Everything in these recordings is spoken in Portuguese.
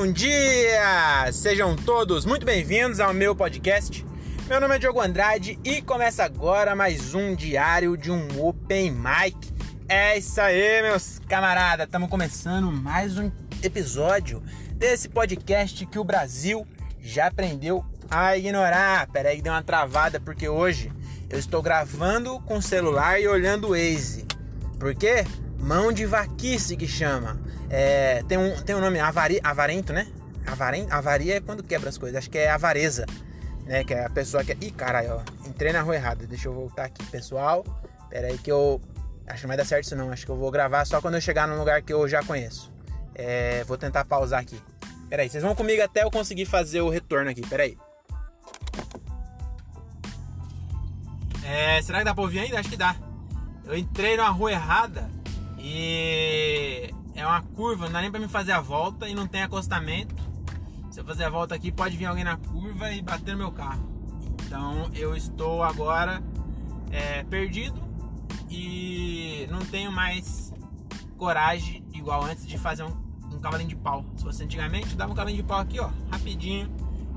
bom dia! Sejam todos muito bem-vindos ao meu podcast. Meu nome é Diogo Andrade e começa agora mais um diário de um Open Mic. É isso aí, meus camaradas! Estamos começando mais um episódio desse podcast que o Brasil já aprendeu a ignorar. Pera aí, deu uma travada porque hoje eu estou gravando com o celular e olhando o Waze. Por quê? Mão de vaquice que chama. É, tem, um, tem um nome, avari, avarento, né? Avarento, avaria é quando quebra as coisas. Acho que é avareza, né? Que é a pessoa que... Ih, caralho, ó. Entrei na rua errada. Deixa eu voltar aqui, pessoal. Pera aí que eu... Acho que não vai dar certo isso não. Acho que eu vou gravar só quando eu chegar num lugar que eu já conheço. É, vou tentar pausar aqui. Pera aí, vocês vão comigo até eu conseguir fazer o retorno aqui. Pera aí. É, será que dá pra ouvir ainda? Acho que dá. Eu entrei na rua errada e é uma curva, não dá nem pra me fazer a volta e não tem acostamento. Se eu fazer a volta aqui, pode vir alguém na curva e bater no meu carro. Então eu estou agora é, perdido e não tenho mais coragem, igual antes, de fazer um, um cavalinho de pau. Se fosse antigamente, dava um cavalinho de pau aqui, ó, rapidinho,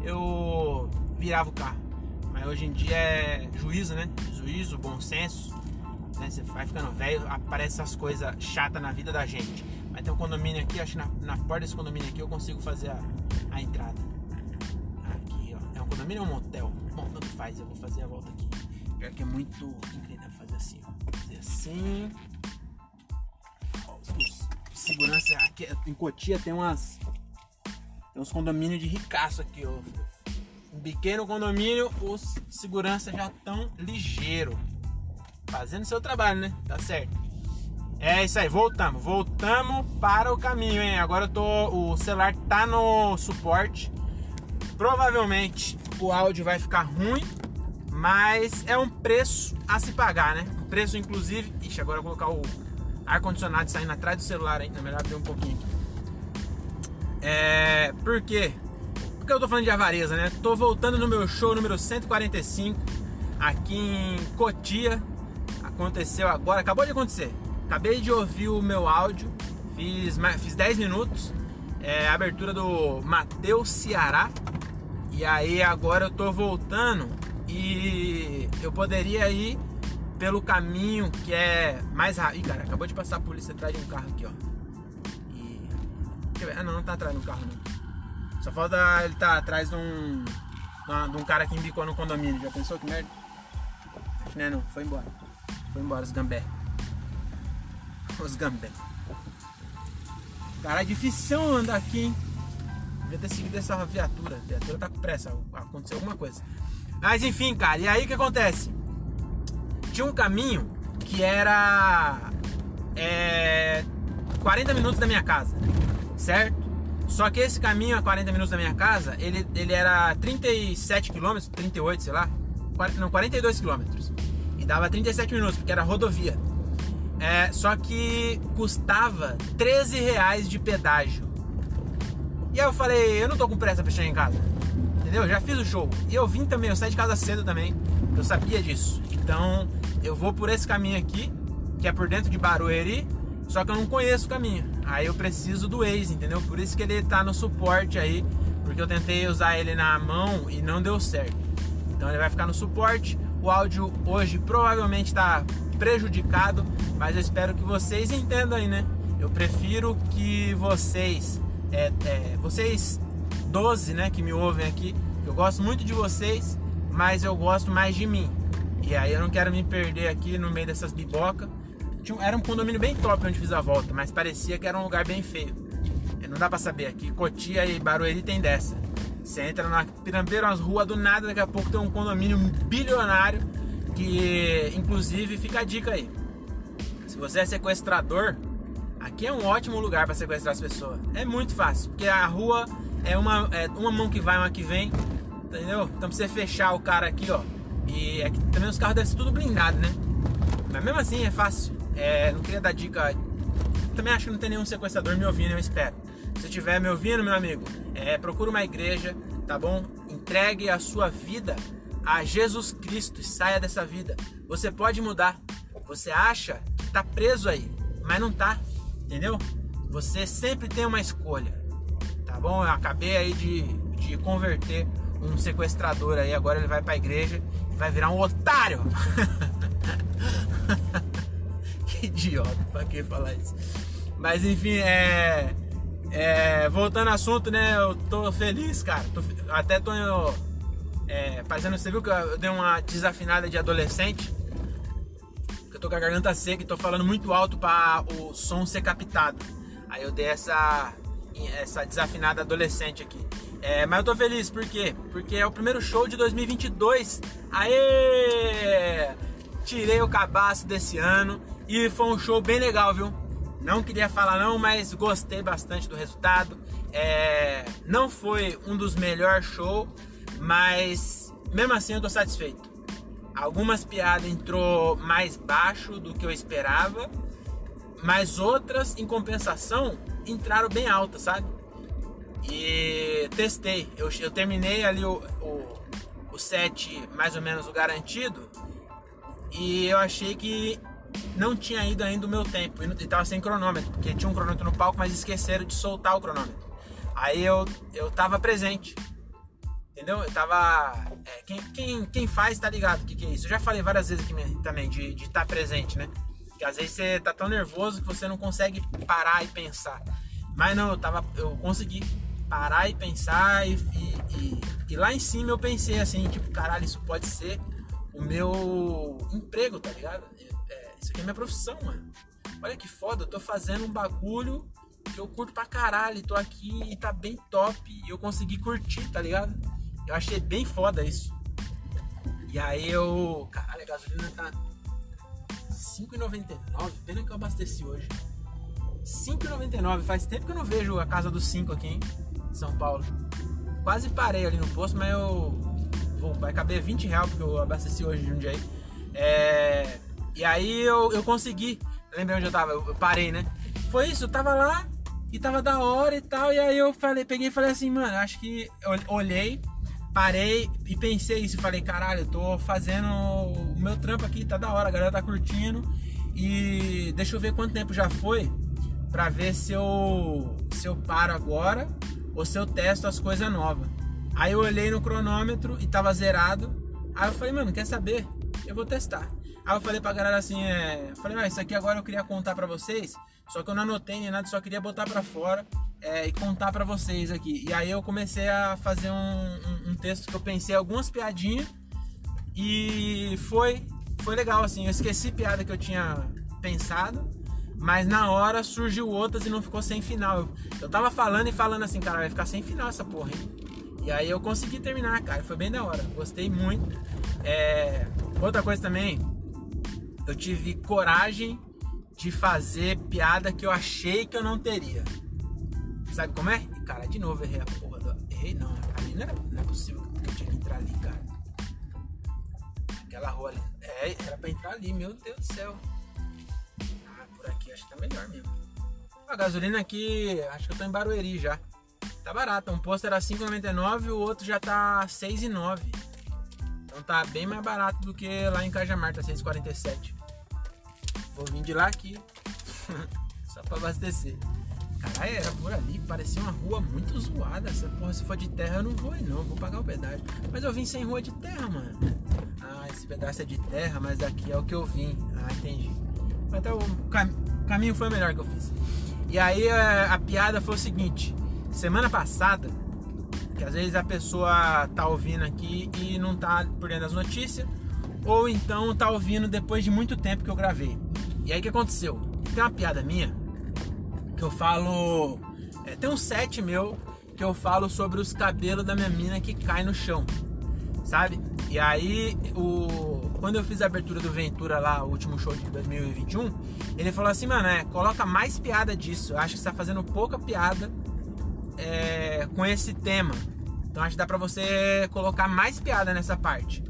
eu virava o carro. Mas hoje em dia é juízo, né? Juízo, bom senso né? Você vai ficando velho, aparecem essas coisas chatas na vida da gente. Mas tem um condomínio aqui, acho que na, na porta desse condomínio aqui eu consigo fazer a, a entrada. Aqui, ó. É um condomínio ou um motel? Bom, tanto faz, eu vou fazer a volta aqui. Pior que é muito inclinado fazer assim, ó. Fazer assim. Ó, os, os, segurança aqui em Cotia tem umas. Tem uns condomínios de ricaço aqui, ó. Um pequeno condomínio, os segurança já estão ligeiro fazendo seu trabalho, né? Tá certo. É isso aí, voltamos. Voltamos para o caminho, hein? Agora eu tô. O celular tá no suporte. Provavelmente o áudio vai ficar ruim, mas é um preço a se pagar, né? Um preço, inclusive. Ixi, agora eu vou colocar o ar-condicionado saindo atrás do celular ainda. É melhor abrir um pouquinho aqui. É. Por quê? Porque eu tô falando de avareza, né? Tô voltando no meu show número 145 aqui em Cotia, aconteceu agora, acabou de acontecer. Acabei de ouvir o meu áudio, fiz, fiz 10 minutos, é, abertura do Mateus Ceará. E aí agora eu tô voltando e eu poderia ir pelo caminho que é mais rápido. Ih, cara, acabou de passar a polícia atrás de um carro aqui, ó. E. Ah, não, não tá atrás do carro, não. Só falta ele tá atrás de um. de um cara que embicou no condomínio. Já pensou que merda? Acho que não é, não. Foi embora. Foi embora os gambé. Os gambé. Cara, é difícil andar aqui, hein? Devia ter seguido essa viatura. A viatura tá com pressa. Aconteceu alguma coisa. Mas enfim, cara. E aí o que acontece? Tinha um caminho que era. É, 40 minutos da minha casa. Certo? Só que esse caminho a 40 minutos da minha casa, ele, ele era 37 km, 38, sei lá. Não, 42 quilômetros. E dava 37 minutos, porque era rodovia. É, só que custava 13 reais de pedágio. E aí eu falei, eu não tô com pressa pra chegar em casa. Entendeu? Já fiz o show. E eu vim também, eu saí de casa cedo também. Eu sabia disso. Então eu vou por esse caminho aqui, que é por dentro de Barueri. Só que eu não conheço o caminho. Aí eu preciso do Waze, entendeu? Por isso que ele tá no suporte aí. Porque eu tentei usar ele na mão e não deu certo. Então ele vai ficar no suporte. O áudio hoje provavelmente está prejudicado, mas eu espero que vocês entendam aí, né? Eu prefiro que vocês, é, é, vocês 12, né, que me ouvem aqui, eu gosto muito de vocês, mas eu gosto mais de mim. E aí eu não quero me perder aqui no meio dessas bibocas. Era um condomínio bem top onde fiz a volta, mas parecia que era um lugar bem feio. Não dá pra saber, aqui Cotia e Barueri tem dessa. Você entra na Pirambeira, umas ruas do nada, daqui a pouco tem um condomínio bilionário que, inclusive, fica a dica aí. Se você é sequestrador, aqui é um ótimo lugar para sequestrar as pessoas. É muito fácil, porque a rua é uma, é uma mão que vai, uma que vem, entendeu? Então pra você fechar o cara aqui, ó. E é também os carros devem ser tudo blindado, né? Mas mesmo assim é fácil. É, não queria dar dica. Também acho que não tem nenhum sequestrador me ouvindo, eu espero. Se estiver me ouvindo, meu amigo, é, procura uma igreja, tá bom? Entregue a sua vida a Jesus Cristo e saia dessa vida. Você pode mudar. Você acha que tá preso aí, mas não tá, entendeu? Você sempre tem uma escolha, tá bom? Eu acabei aí de, de converter um sequestrador aí, agora ele vai pra igreja e vai virar um otário. que idiota, pra que falar isso? Mas enfim, é, é, Voltando ao assunto, né? Eu tô feliz, cara. Tô, até tô é, fazendo. Você viu que eu dei uma desafinada de adolescente? Que eu tô com a garganta seca e tô falando muito alto para o som ser captado. Aí eu dei essa, essa desafinada adolescente aqui. É, mas eu tô feliz, por quê? Porque é o primeiro show de 2022. Aê! Tirei o cabaço desse ano e foi um show bem legal, viu? Não queria falar não, mas gostei bastante do resultado. É, não foi um dos melhores shows, mas mesmo assim eu tô satisfeito. Algumas piadas entrou mais baixo do que eu esperava, mas outras, em compensação, entraram bem altas, sabe? E testei. Eu, eu terminei ali o, o, o set, mais ou menos o garantido, e eu achei que não tinha ido ainda o meu tempo e tava sem cronômetro, porque tinha um cronômetro no palco, mas esqueceram de soltar o cronômetro. Aí eu, eu tava presente. Entendeu? Eu tava. É, quem, quem, quem faz tá ligado o que, que é isso. Eu já falei várias vezes aqui também de estar tá presente, né? Que às vezes você tá tão nervoso que você não consegue parar e pensar. Mas não, eu tava. Eu consegui parar e pensar e, e, e, e lá em cima eu pensei assim, tipo, caralho, isso pode ser o meu emprego, tá ligado? Isso aqui é minha profissão, mano. Olha que foda, eu tô fazendo um bagulho que eu curto pra caralho. Tô aqui e tá bem top. E eu consegui curtir, tá ligado? Eu achei bem foda isso. E aí eu. Caralho, a gasolina tá 5,99. Pena que eu abasteci hoje. 5,99. Faz tempo que eu não vejo a casa dos 5 aqui, hein? São Paulo. Quase parei ali no posto, mas eu. Vou, vai caber 20 reais porque eu abasteci hoje de um dia aí. É. E aí eu, eu consegui. Lembrei onde eu tava, eu, parei, né? Foi isso, eu tava lá e tava da hora e tal. E aí eu falei, peguei e falei assim, mano, acho que olhei, parei e pensei isso. Falei, caralho, eu tô fazendo o meu trampo aqui, tá da hora, a galera tá curtindo. E deixa eu ver quanto tempo já foi pra ver se eu, se eu paro agora ou se eu testo as coisas novas. Aí eu olhei no cronômetro e tava zerado. Aí eu falei, mano, quer saber? Eu vou testar. Aí eu falei pra galera assim, é, falei, ah, isso aqui agora eu queria contar pra vocês, só que eu não anotei nem nada, só queria botar pra fora é, e contar pra vocês aqui. E aí eu comecei a fazer um, um, um texto que eu pensei algumas piadinhas e foi, foi legal assim. Eu esqueci piada que eu tinha pensado, mas na hora surgiu outras e não ficou sem final. Eu, eu tava falando e falando assim, cara, vai ficar sem final essa porra, hein? E aí eu consegui terminar, cara. Foi bem da hora. Gostei muito. É... Outra coisa também, eu tive coragem de fazer piada que eu achei que eu não teria. Sabe como é? Cara, de novo errei a porra do... Errei não, ali não, era, não é possível que eu tinha que entrar ali, cara. Aquela rua ali. É, era pra entrar ali, meu Deus do céu. Ah, por aqui acho que tá melhor mesmo. A gasolina aqui, acho que eu tô em Barueri já. Tá barato, um posto era 5,99 e o outro já tá 6,9. Então tá bem mais barato do que lá em Cajamar, tá 6,47. Vou vir de lá aqui. Só pra abastecer. Caralho, era por ali, parecia uma rua muito zoada. Essa porra, se for de terra, eu não vou não. Vou pagar o pedágio. Mas eu vim sem rua de terra, mano. Ah, esse pedaço é de terra, mas daqui é o que eu vim. Ah, entendi. Então o cam caminho foi o melhor que eu fiz. E aí a, a piada foi o seguinte: semana passada, que às vezes a pessoa tá ouvindo aqui e não tá por dentro das notícias, ou então tá ouvindo depois de muito tempo que eu gravei. E aí o que aconteceu? Tem uma piada minha que eu falo. É, tem um set meu que eu falo sobre os cabelos da minha mina que cai no chão. Sabe? E aí, o, quando eu fiz a abertura do Ventura lá, o último show de 2021, ele falou assim, mano, é, coloca mais piada disso. Eu acho que você tá fazendo pouca piada é, com esse tema. Então acho que dá pra você colocar mais piada nessa parte.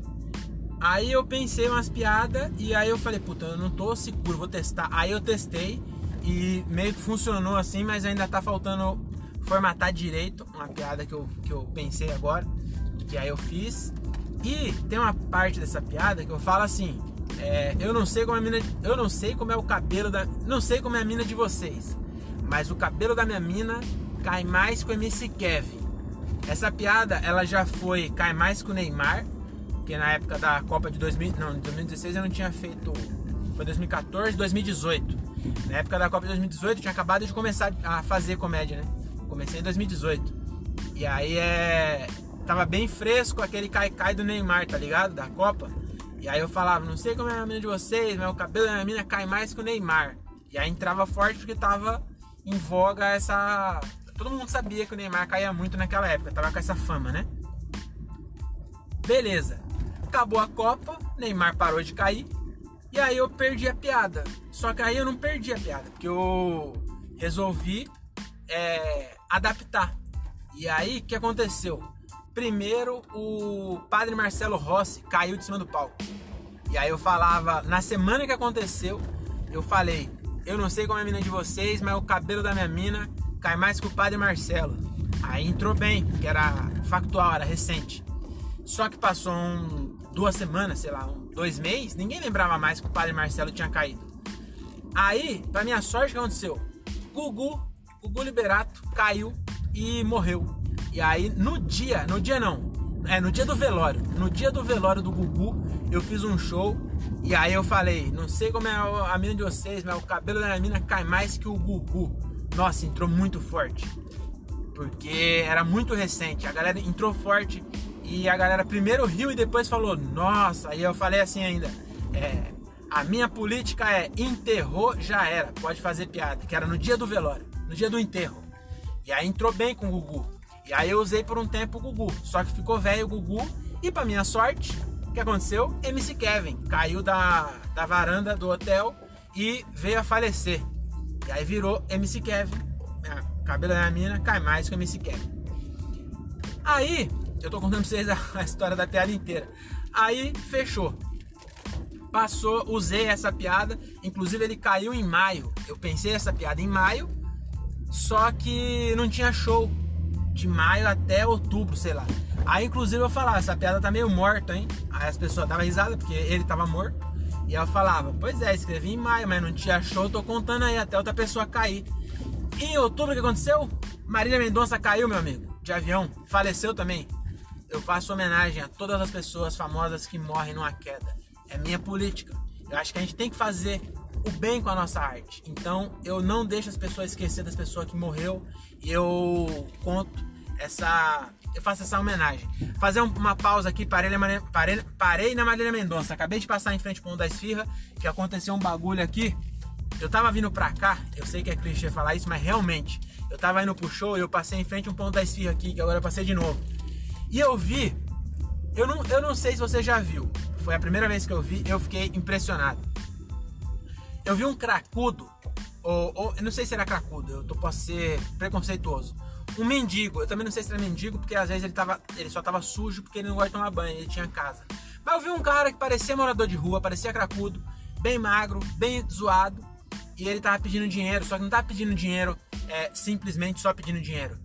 Aí eu pensei umas piadas e aí eu falei, puta, eu não tô seguro, vou testar. Aí eu testei e meio que funcionou assim, mas ainda tá faltando formatar direito uma piada que eu, que eu pensei agora, que aí eu fiz. E tem uma parte dessa piada que eu falo assim, é, eu não sei como é a mina, eu não sei como é o cabelo da, não sei como é a mina de vocês, mas o cabelo da minha mina cai mais com o MC Kevin. Essa piada, ela já foi cai mais com o Neymar, que na época da Copa de 2000, não, 2016 eu não tinha feito, foi 2014, 2018. Na época da Copa de 2018 eu tinha acabado de começar a fazer comédia, né? Comecei em 2018. E aí é tava bem fresco aquele cai-cai do Neymar, tá ligado? Da Copa. E aí eu falava, não sei como é a mina de vocês, mas o cabelo da minha mina cai mais que o Neymar. E aí entrava forte porque tava em voga essa. Todo mundo sabia que o Neymar caía muito naquela época, tava com essa fama, né? Beleza. Acabou a Copa, Neymar parou de cair. E aí eu perdi a piada. Só que aí eu não perdi a piada, porque eu resolvi é, adaptar. E aí o que aconteceu? Primeiro, o padre Marcelo Rossi caiu de cima do palco. E aí eu falava, na semana que aconteceu, eu falei, eu não sei como é a mina de vocês, mas o cabelo da minha mina cai mais que o padre Marcelo. Aí entrou bem, que era factual, era recente. Só que passou um, duas semanas, sei lá, dois meses, ninguém lembrava mais que o padre Marcelo tinha caído. Aí, pra minha sorte, o que aconteceu? Gugu, Gugu Liberato caiu e morreu. E aí no dia, no dia não, é no dia do velório, no dia do velório do Gugu, eu fiz um show e aí eu falei, não sei como é a mina de vocês, mas o cabelo da minha mina cai mais que o Gugu. Nossa, entrou muito forte. Porque era muito recente, a galera entrou forte e a galera primeiro riu e depois falou, nossa, aí eu falei assim ainda, é, a minha política é enterrou, já era, pode fazer piada, que era no dia do velório, no dia do enterro. E aí entrou bem com o Gugu. E aí eu usei por um tempo o Gugu. Só que ficou velho o Gugu. E pra minha sorte, o que aconteceu? MC Kevin caiu da, da varanda do hotel e veio a falecer. E aí virou MC Kevin. Cabelo da minha mina cai mais que o MC Kevin. Aí, eu tô contando pra vocês a, a história da piada inteira. Aí fechou. Passou, usei essa piada. Inclusive ele caiu em maio. Eu pensei essa piada em maio. Só que não tinha show de maio até outubro, sei lá. Aí, inclusive, eu falava, essa piada tá meio morta, hein? Aí as pessoas davam risada, porque ele tava morto. E eu falava, pois é, escrevi em maio, mas não tinha show, tô contando aí até outra pessoa cair. E em outubro, o que aconteceu? Marília Mendonça caiu, meu amigo, de avião, faleceu também. Eu faço homenagem a todas as pessoas famosas que morrem numa queda. É minha política. Eu acho que a gente tem que fazer o bem com a nossa arte. Então eu não deixo as pessoas esquecer das pessoas que morreu e eu conto essa eu faço essa homenagem. Fazer uma pausa aqui, parei parei, parei na Marília Mendonça. Acabei de passar em frente com o da Esfirra, que aconteceu um bagulho aqui. Eu tava vindo pra cá, eu sei que é clichê falar isso, mas realmente, eu tava indo pro show e eu passei em frente um ponto da Esfirra aqui, que agora eu passei de novo. E eu vi, eu não, eu não sei se você já viu, foi a primeira vez que eu vi, eu fiquei impressionado. Eu vi um cracudo, ou, ou eu não sei se era cracudo, eu tô, posso ser preconceituoso. Um mendigo, eu também não sei se era mendigo, porque às vezes ele, tava, ele só tava sujo porque ele não gosta de tomar banho, ele tinha casa. Mas eu vi um cara que parecia morador de rua, parecia cracudo, bem magro, bem zoado, e ele tava pedindo dinheiro, só que não tava pedindo dinheiro é, simplesmente só pedindo dinheiro.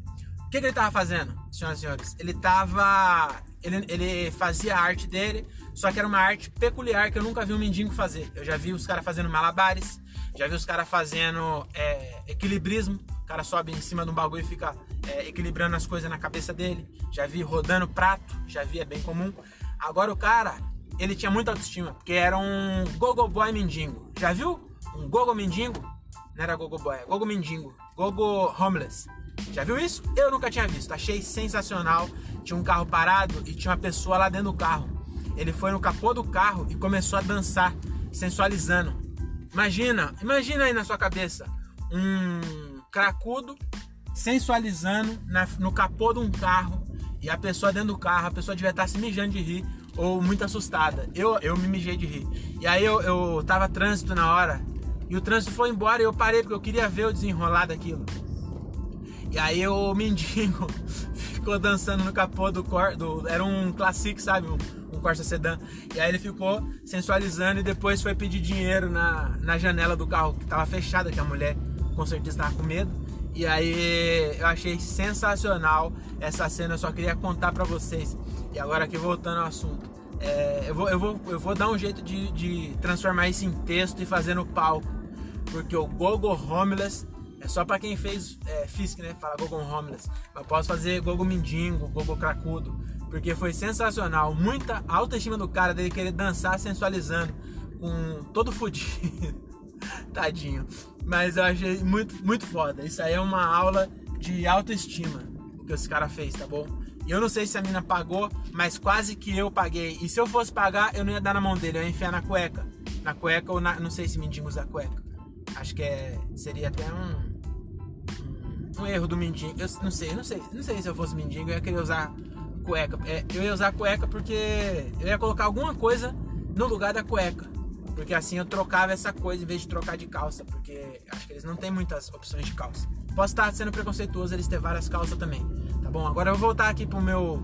Que, que ele tava fazendo, senhoras e senhores? Ele tava. Ele, ele fazia a arte dele, só que era uma arte peculiar que eu nunca vi um mendigo fazer. Eu já vi os caras fazendo malabares, já vi os caras fazendo é, equilibrismo. O cara sobe em cima de um bagulho e fica é, equilibrando as coisas na cabeça dele. Já vi rodando prato, já vi, é bem comum. Agora o cara, ele tinha muita autoestima, porque era um gogo boy mendigo. Já viu? Um gogo mendigo? Não era gogo boy, é gogo mendigo. Gogo homeless. Já viu isso? Eu nunca tinha visto. Achei sensacional. Tinha um carro parado e tinha uma pessoa lá dentro do carro. Ele foi no capô do carro e começou a dançar, sensualizando. Imagina, imagina aí na sua cabeça um cracudo sensualizando na, no capô de um carro e a pessoa dentro do carro, a pessoa devia estar se mijando de rir ou muito assustada. Eu, eu me mijei de rir. E aí eu, eu tava trânsito na hora e o trânsito foi embora e eu parei porque eu queria ver o desenrolar daquilo. E aí o mendigo ficou dançando no capô do, cor, do era um Classic, sabe? Um, um Corsa Sedan. E aí ele ficou sensualizando e depois foi pedir dinheiro na, na janela do carro que tava fechada, que a mulher com certeza tava com medo. E aí eu achei sensacional essa cena, eu só queria contar para vocês. E agora aqui voltando ao assunto. É, eu, vou, eu, vou, eu vou dar um jeito de, de transformar isso em texto e fazer no palco. Porque o Gogo Homeless É só pra quem fez é, Fisk, né? Fala Gogo Homeless. Eu posso fazer Gogo Mindingo, Gogo Cracudo. Porque foi sensacional. Muita autoestima do cara dele querer dançar sensualizando. Com todo fudido. Tadinho. Mas eu achei muito, muito foda. Isso aí é uma aula de autoestima que esse cara fez, tá bom? Eu não sei se a mina pagou, mas quase que eu paguei. E se eu fosse pagar, eu não ia dar na mão dele, eu ia enfiar na cueca. Na cueca ou na. Não sei se mendigo usa cueca. Acho que é. Seria até um. Um erro do mendigo. Eu não sei, não sei. Não sei se eu fosse mendigo, eu ia querer usar cueca. É, eu ia usar cueca porque eu ia colocar alguma coisa no lugar da cueca. Porque assim eu trocava essa coisa em vez de trocar de calça. Porque acho que eles não têm muitas opções de calça. Posso estar sendo preconceituoso eles ter várias calças também. Tá bom? Agora eu vou voltar aqui pro meu,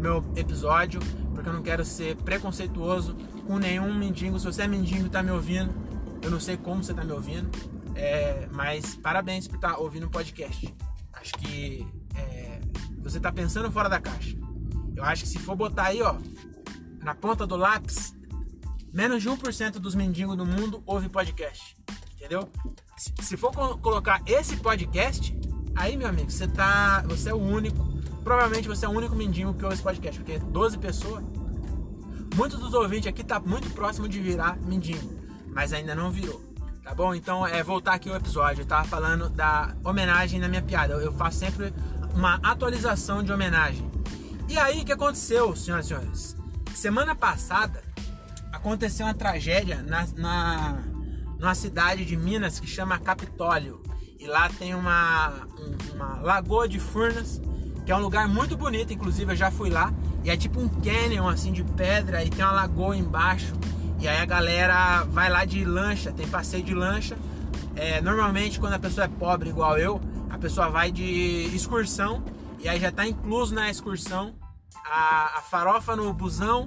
meu episódio. Porque eu não quero ser preconceituoso com nenhum mendigo. Se você é mendigo e tá me ouvindo, eu não sei como você tá me ouvindo. É, mas parabéns por estar tá ouvindo o podcast. Acho que é, você tá pensando fora da caixa. Eu acho que se for botar aí, ó, na ponta do lápis, menos de 1% dos mendigos do mundo ouve podcast. Entendeu? Se, se for co colocar esse podcast, aí, meu amigo, você tá. Você é o único. Provavelmente você é o único mendigo que ouve esse podcast, porque 12 pessoas. Muitos dos ouvintes aqui tá muito próximo de virar mendigo, mas ainda não virou. Tá bom? Então, é voltar aqui o episódio. Eu tava falando da homenagem na minha piada. Eu faço sempre uma atualização de homenagem. E aí, o que aconteceu, senhoras e senhores? Semana passada, aconteceu uma tragédia na, na, numa cidade de Minas que chama Capitólio. E lá tem uma, uma lagoa de Furnas, que é um lugar muito bonito, inclusive eu já fui lá. E é tipo um canyon assim de pedra e tem uma lagoa embaixo. E aí a galera vai lá de lancha, tem passeio de lancha. É, normalmente quando a pessoa é pobre igual eu, a pessoa vai de excursão e aí já está incluso na excursão a, a farofa no busão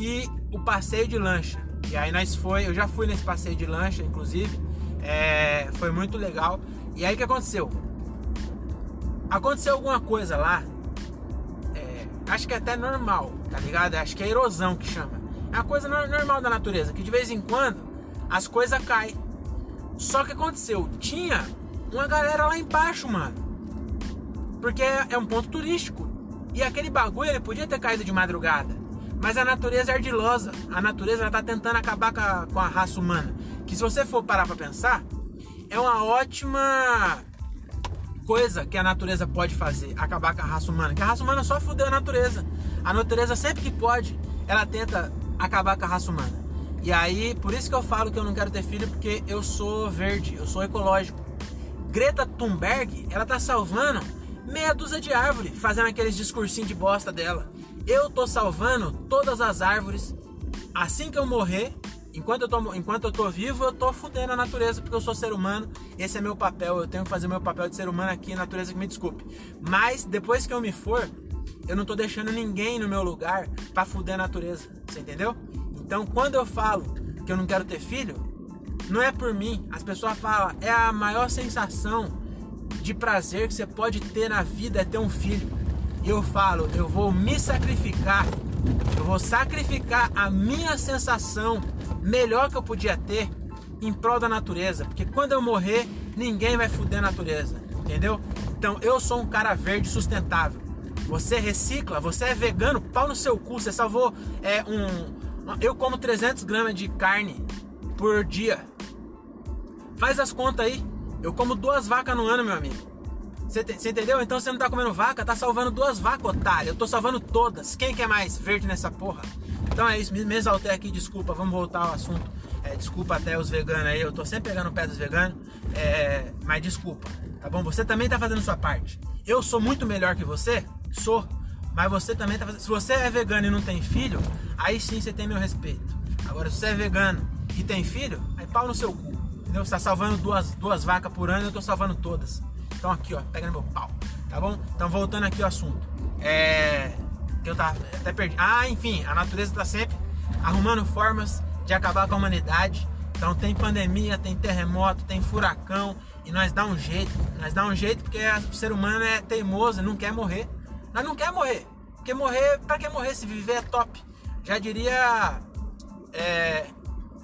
e o passeio de lancha. E aí nós foi, eu já fui nesse passeio de lancha, inclusive, é, foi muito legal. E aí o que aconteceu? Aconteceu alguma coisa lá, é, acho que é até normal, tá ligado? Acho que é erosão que chama. É uma coisa normal da natureza, que de vez em quando as coisas caem. Só que aconteceu, tinha uma galera lá embaixo, mano. Porque é, um ponto turístico. E aquele bagulho ele podia ter caído de madrugada. Mas a natureza é ardilosa. A natureza está tentando acabar com a, com a, raça humana. Que se você for parar para pensar, é uma ótima coisa que a natureza pode fazer, acabar com a raça humana. Que a raça humana só fudeu a natureza. A natureza sempre que pode, ela tenta acabar com a raça humana. E aí, por isso que eu falo que eu não quero ter filho, porque eu sou verde, eu sou ecológico. Greta Thunberg, ela tá salvando meia dúzia de árvore, fazendo aqueles discursinhos de bosta dela. Eu tô salvando todas as árvores. Assim que eu morrer, enquanto eu tô, enquanto eu tô vivo, eu tô fudendo a natureza porque eu sou ser humano. Esse é meu papel. Eu tenho que fazer meu papel de ser humano aqui, natureza que me desculpe. Mas depois que eu me for, eu não tô deixando ninguém no meu lugar para fuder a natureza. Você entendeu? Então, quando eu falo que eu não quero ter filho, não é por mim. As pessoas falam, é a maior sensação de prazer que você pode ter na vida é ter um filho. E eu falo, eu vou me sacrificar, eu vou sacrificar a minha sensação melhor que eu podia ter em prol da natureza, porque quando eu morrer, ninguém vai fuder a natureza, entendeu? Então eu sou um cara verde sustentável. Você recicla, você é vegano, pau no seu cu, você salvou é, um. Eu como 300 gramas de carne por dia. Faz as contas aí. Eu como duas vacas no ano, meu amigo. Você entendeu? Então você não tá comendo vaca, tá salvando duas vacas, otário. Eu tô salvando todas. Quem quer mais verde nessa porra? Então é isso, me, me exaltei aqui, desculpa, vamos voltar ao assunto. É, desculpa até os veganos aí, eu tô sempre pegando o pé dos veganos. É, mas desculpa, tá bom? Você também tá fazendo sua parte. Eu sou muito melhor que você? Sou. Mas você também tá fazendo. Se você é vegano e não tem filho, aí sim você tem meu respeito. Agora, se você é vegano e tem filho, aí pau no seu cu. Entendeu? Você tá salvando duas, duas vacas por ano e eu tô salvando todas. Então aqui, ó, pega meu pau. Tá bom? Então voltando aqui ao assunto. É. Que eu tava até perdi. Ah, enfim, a natureza tá sempre arrumando formas de acabar com a humanidade. Então tem pandemia, tem terremoto, tem furacão. E nós dá um jeito. Nós dá um jeito porque o ser humano é teimoso, não quer morrer. Nós não quer morrer. Porque morrer, para que morrer se viver é top? Já diria é,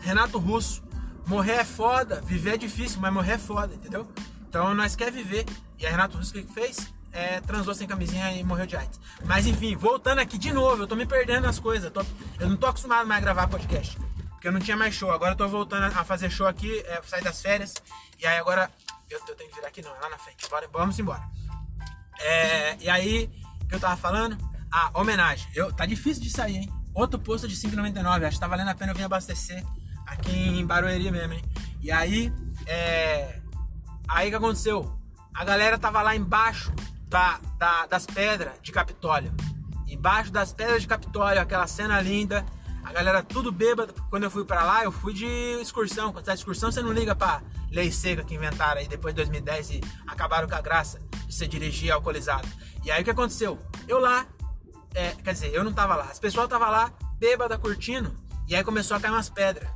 Renato Russo. Morrer é foda, viver é difícil, mas morrer é foda, entendeu? Então nós quer viver. E a Renato Russo o que fez? É, transou sem camisinha e morreu de AIDS. Mas enfim, voltando aqui de novo, eu tô me perdendo nas coisas. Tô, eu não tô acostumado mais a gravar podcast. Porque eu não tinha mais show. Agora eu tô voltando a fazer show aqui, é, sair das férias. E aí agora. Eu, eu, tenho que virar aqui não, é lá na frente. Bora, vamos embora. É, e aí, eu tava falando? Ah, homenagem. Eu, tá difícil de sair, hein? Outro posto de 5,99. Acho que tá valendo a pena eu vir abastecer aqui em Barueri mesmo, hein? E aí, é. Aí que aconteceu? A galera tava lá embaixo da, da, das pedras de Capitólio. Embaixo das pedras de Capitólio, aquela cena linda. A galera tudo bêbada. Quando eu fui para lá, eu fui de excursão. Quando você tá excursão, você não liga pra lei seca que inventaram aí depois de 2010 e acabaram com a graça de você dirigir alcoolizado. E aí o que aconteceu? Eu lá, é, quer dizer, eu não tava lá. As pessoas tava lá, bêbada, curtindo. E aí começou a cair umas pedras.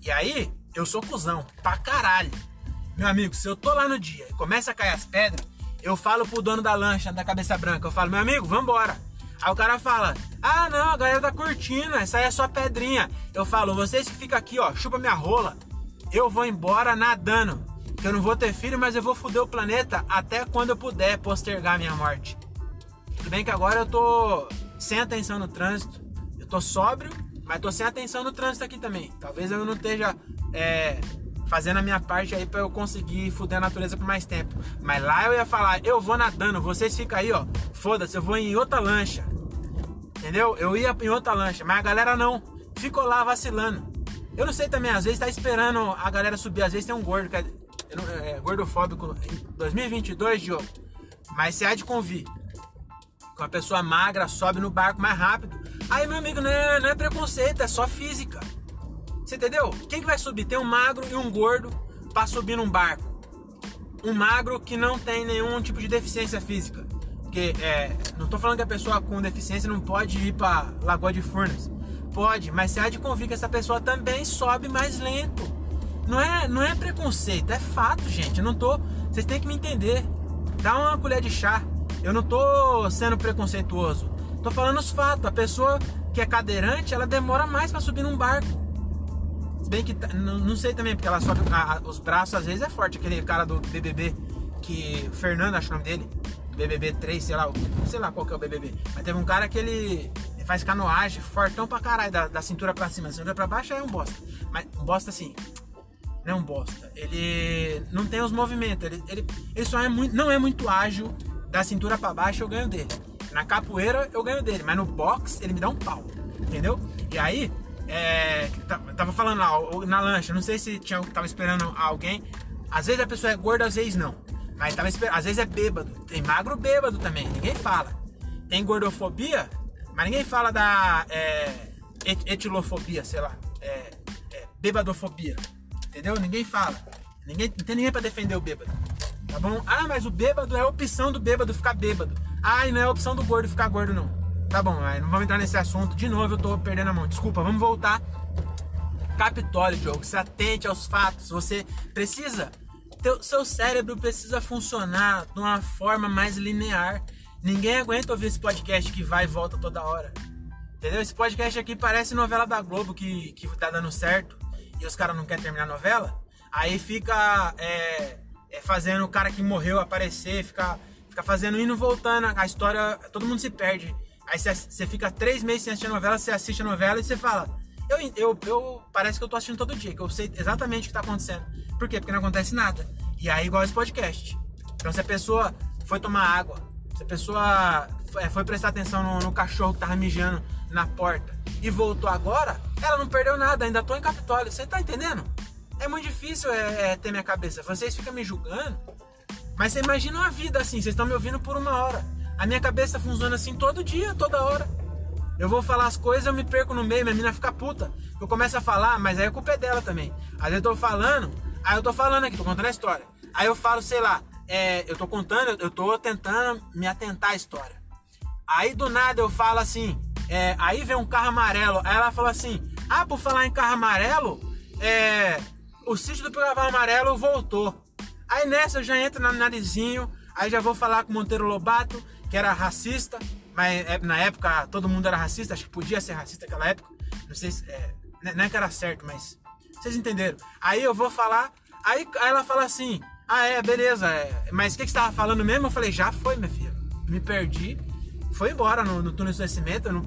E aí, eu sou cuzão, pra caralho. Meu amigo, se eu tô lá no dia e começa a cair as pedras, eu falo pro dono da lancha, da cabeça branca, eu falo, meu amigo, vambora. Aí o cara fala, ah não, a galera tá curtindo, essa aí é só pedrinha. Eu falo, vocês que ficam aqui, ó, chupa minha rola. Eu vou embora nadando. Que eu não vou ter filho, mas eu vou foder o planeta até quando eu puder postergar minha morte. Tudo bem que agora eu tô sem atenção no trânsito. Eu tô sóbrio, mas tô sem atenção no trânsito aqui também. Talvez eu não esteja é, fazendo a minha parte aí para eu conseguir fuder a natureza por mais tempo. Mas lá eu ia falar, eu vou nadando, vocês ficam aí, ó. Foda-se, eu vou em outra lancha. Entendeu? Eu ia em outra lancha, mas a galera não. Ficou lá vacilando. Eu não sei também, às vezes tá esperando a galera subir, às vezes tem um gordo que é, é gordofóbico em 2022, Diogo. Mas se há de convir uma pessoa magra sobe no barco mais rápido. Aí, meu amigo, não é, não é preconceito, é só física. Você entendeu? Quem que vai subir? Tem um magro e um gordo para subir num barco. Um magro que não tem nenhum tipo de deficiência física. Porque é, não tô falando que a pessoa com deficiência não pode ir para Lagoa de Furnas. Pode, mas você há de convir que essa pessoa também sobe mais lento. Não é, não é preconceito, é fato, gente. Eu não tô. Vocês têm que me entender. Dá uma colher de chá. Eu não tô sendo preconceituoso. Tô falando os fatos. A pessoa que é cadeirante, ela demora mais para subir num barco. Bem que não, não sei também, porque ela sobe a, a, os braços às vezes é forte. Aquele cara do BBB, que. Fernando, acho o nome dele. BBB 3, sei lá, sei lá qual que é o BBB. Mas teve um cara que ele faz canoagem, fortão pra caralho, da, da cintura pra cima. Da cintura pra baixo é um bosta. Mas um bosta assim. Não é um bosta. Ele não tem os movimentos. Ele, ele, ele só é muito, não é muito ágil. Da cintura pra baixo eu ganho dele. Na capoeira eu ganho dele. Mas no box ele me dá um pau. Entendeu? E aí, é, tava falando lá, na lancha, não sei se tinha, tava esperando alguém. Às vezes a pessoa é gorda, às vezes não. Mas tava às vezes é bêbado. Tem magro bêbado também, ninguém fala. Tem gordofobia, mas ninguém fala da é, etilofobia, sei lá. É, é, bebadofobia. Entendeu? Ninguém fala. Ninguém, não tem ninguém pra defender o bêbado. Tá bom? Ah, mas o bêbado é a opção do bêbado ficar bêbado. Ah, e não é opção do gordo ficar gordo, não. Tá bom, não vamos entrar nesse assunto. De novo, eu tô perdendo a mão. Desculpa, vamos voltar. Capitólio, Diogo. Se atente aos fatos. Você precisa. Teu, seu cérebro precisa funcionar de uma forma mais linear. Ninguém aguenta ouvir esse podcast que vai e volta toda hora. Entendeu? Esse podcast aqui parece novela da Globo que, que tá dando certo e os caras não querem terminar a novela. Aí fica é, é, fazendo o cara que morreu aparecer, fica, fica fazendo indo voltando. A história, todo mundo se perde. Aí você fica três meses sem assistir a novela, você assiste a novela e você fala. Eu, eu, eu parece que eu tô assistindo todo dia, que eu sei exatamente o que tá acontecendo. Por quê? Porque não acontece nada. E aí, igual esse podcast. Então, se a pessoa foi tomar água, se a pessoa é, foi prestar atenção no, no, cachorro que tava mijando na porta e voltou agora, ela não perdeu nada, ainda tô em Capitólio. Você tá entendendo? É muito difícil é, é, ter minha cabeça. Vocês ficam me julgando, mas você imagina uma vida assim, vocês estão me ouvindo por uma hora. A minha cabeça funciona assim todo dia, toda hora. Eu vou falar as coisas, eu me perco no meio, minha menina fica puta. Eu começo a falar, mas aí a culpa é dela também. Às vezes eu tô falando, aí eu tô falando aqui, tô contando a história. Aí eu falo, sei lá, é, eu tô contando, eu tô tentando me atentar à história. Aí do nada eu falo assim, é, aí vem um carro amarelo. Aí ela fala assim: Ah, por falar em carro amarelo, é, o sítio do Pica Amarelo voltou. Aí nessa eu já entro no narizinho, aí já vou falar com o Monteiro Lobato, que era racista, mas é, na época todo mundo era racista, acho que podia ser racista naquela época. Não sei se. É, não é que era certo, mas. Vocês entenderam? Aí eu vou falar, aí, aí ela fala assim: Ah, é, beleza. É. Mas o que, que você tava falando mesmo? Eu falei, já foi, minha filha. Me perdi. Foi embora no, no túnel de esquecimento. Não...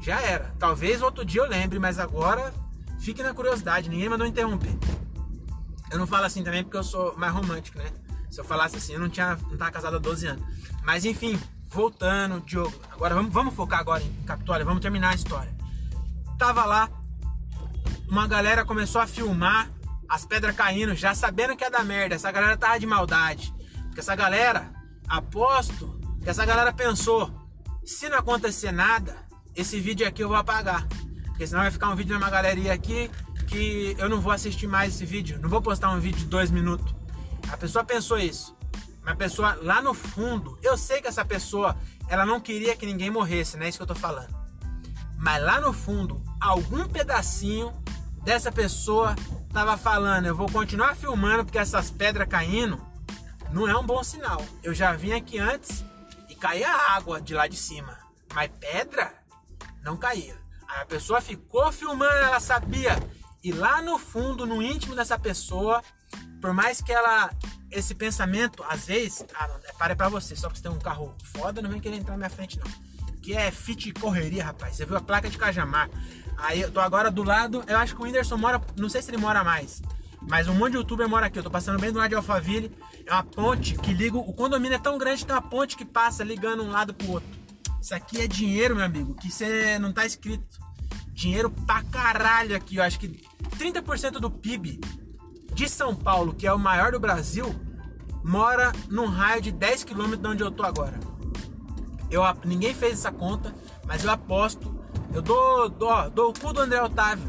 Já era. Talvez outro dia eu lembre, mas agora fique na curiosidade. Ninguém mandou interromper. Eu não falo assim também porque eu sou mais romântico, né? Se eu falasse assim, eu não tinha não tava casado há 12 anos. Mas enfim, voltando, Diogo. Agora vamos, vamos focar agora em Capitólio, vamos terminar a história. Tava lá, uma galera começou a filmar as pedras caindo, já sabendo que ia dar merda. Essa galera tava de maldade. Porque essa galera, aposto que essa galera pensou: se não acontecer nada, esse vídeo aqui eu vou apagar. Porque senão vai ficar um vídeo de uma galeria aqui que eu não vou assistir mais esse vídeo. Não vou postar um vídeo de dois minutos. A pessoa pensou isso. Mas a pessoa lá no fundo, eu sei que essa pessoa, ela não queria que ninguém morresse, não é isso que eu tô falando. Mas lá no fundo, algum pedacinho dessa pessoa tava falando, eu vou continuar filmando porque essas pedras caindo não é um bom sinal. Eu já vim aqui antes e caía água de lá de cima, mas pedra não caía. Aí a pessoa ficou filmando, ela sabia. E lá no fundo, no íntimo dessa pessoa, por mais que ela esse pensamento, às vezes, ah, não, é, para pra você, só que você tem um carro foda, não vem querer entrar na minha frente não. Que é fit correria, rapaz. Você viu a placa de Cajamar. Aí eu tô agora do lado, eu acho que o Whindersson mora, não sei se ele mora mais, mas um monte de youtuber mora aqui. Eu tô passando bem do lado de Alphaville. É uma ponte que liga. O condomínio é tão grande que tem uma ponte que passa ligando um lado pro outro. Isso aqui é dinheiro, meu amigo, que você não tá escrito. Dinheiro pra caralho aqui. Eu acho que 30% do PIB de São Paulo, que é o maior do Brasil, mora num raio de 10 km de onde eu tô agora. Eu, ninguém fez essa conta, mas eu aposto eu dou, dou, dou o cu do André Otávio,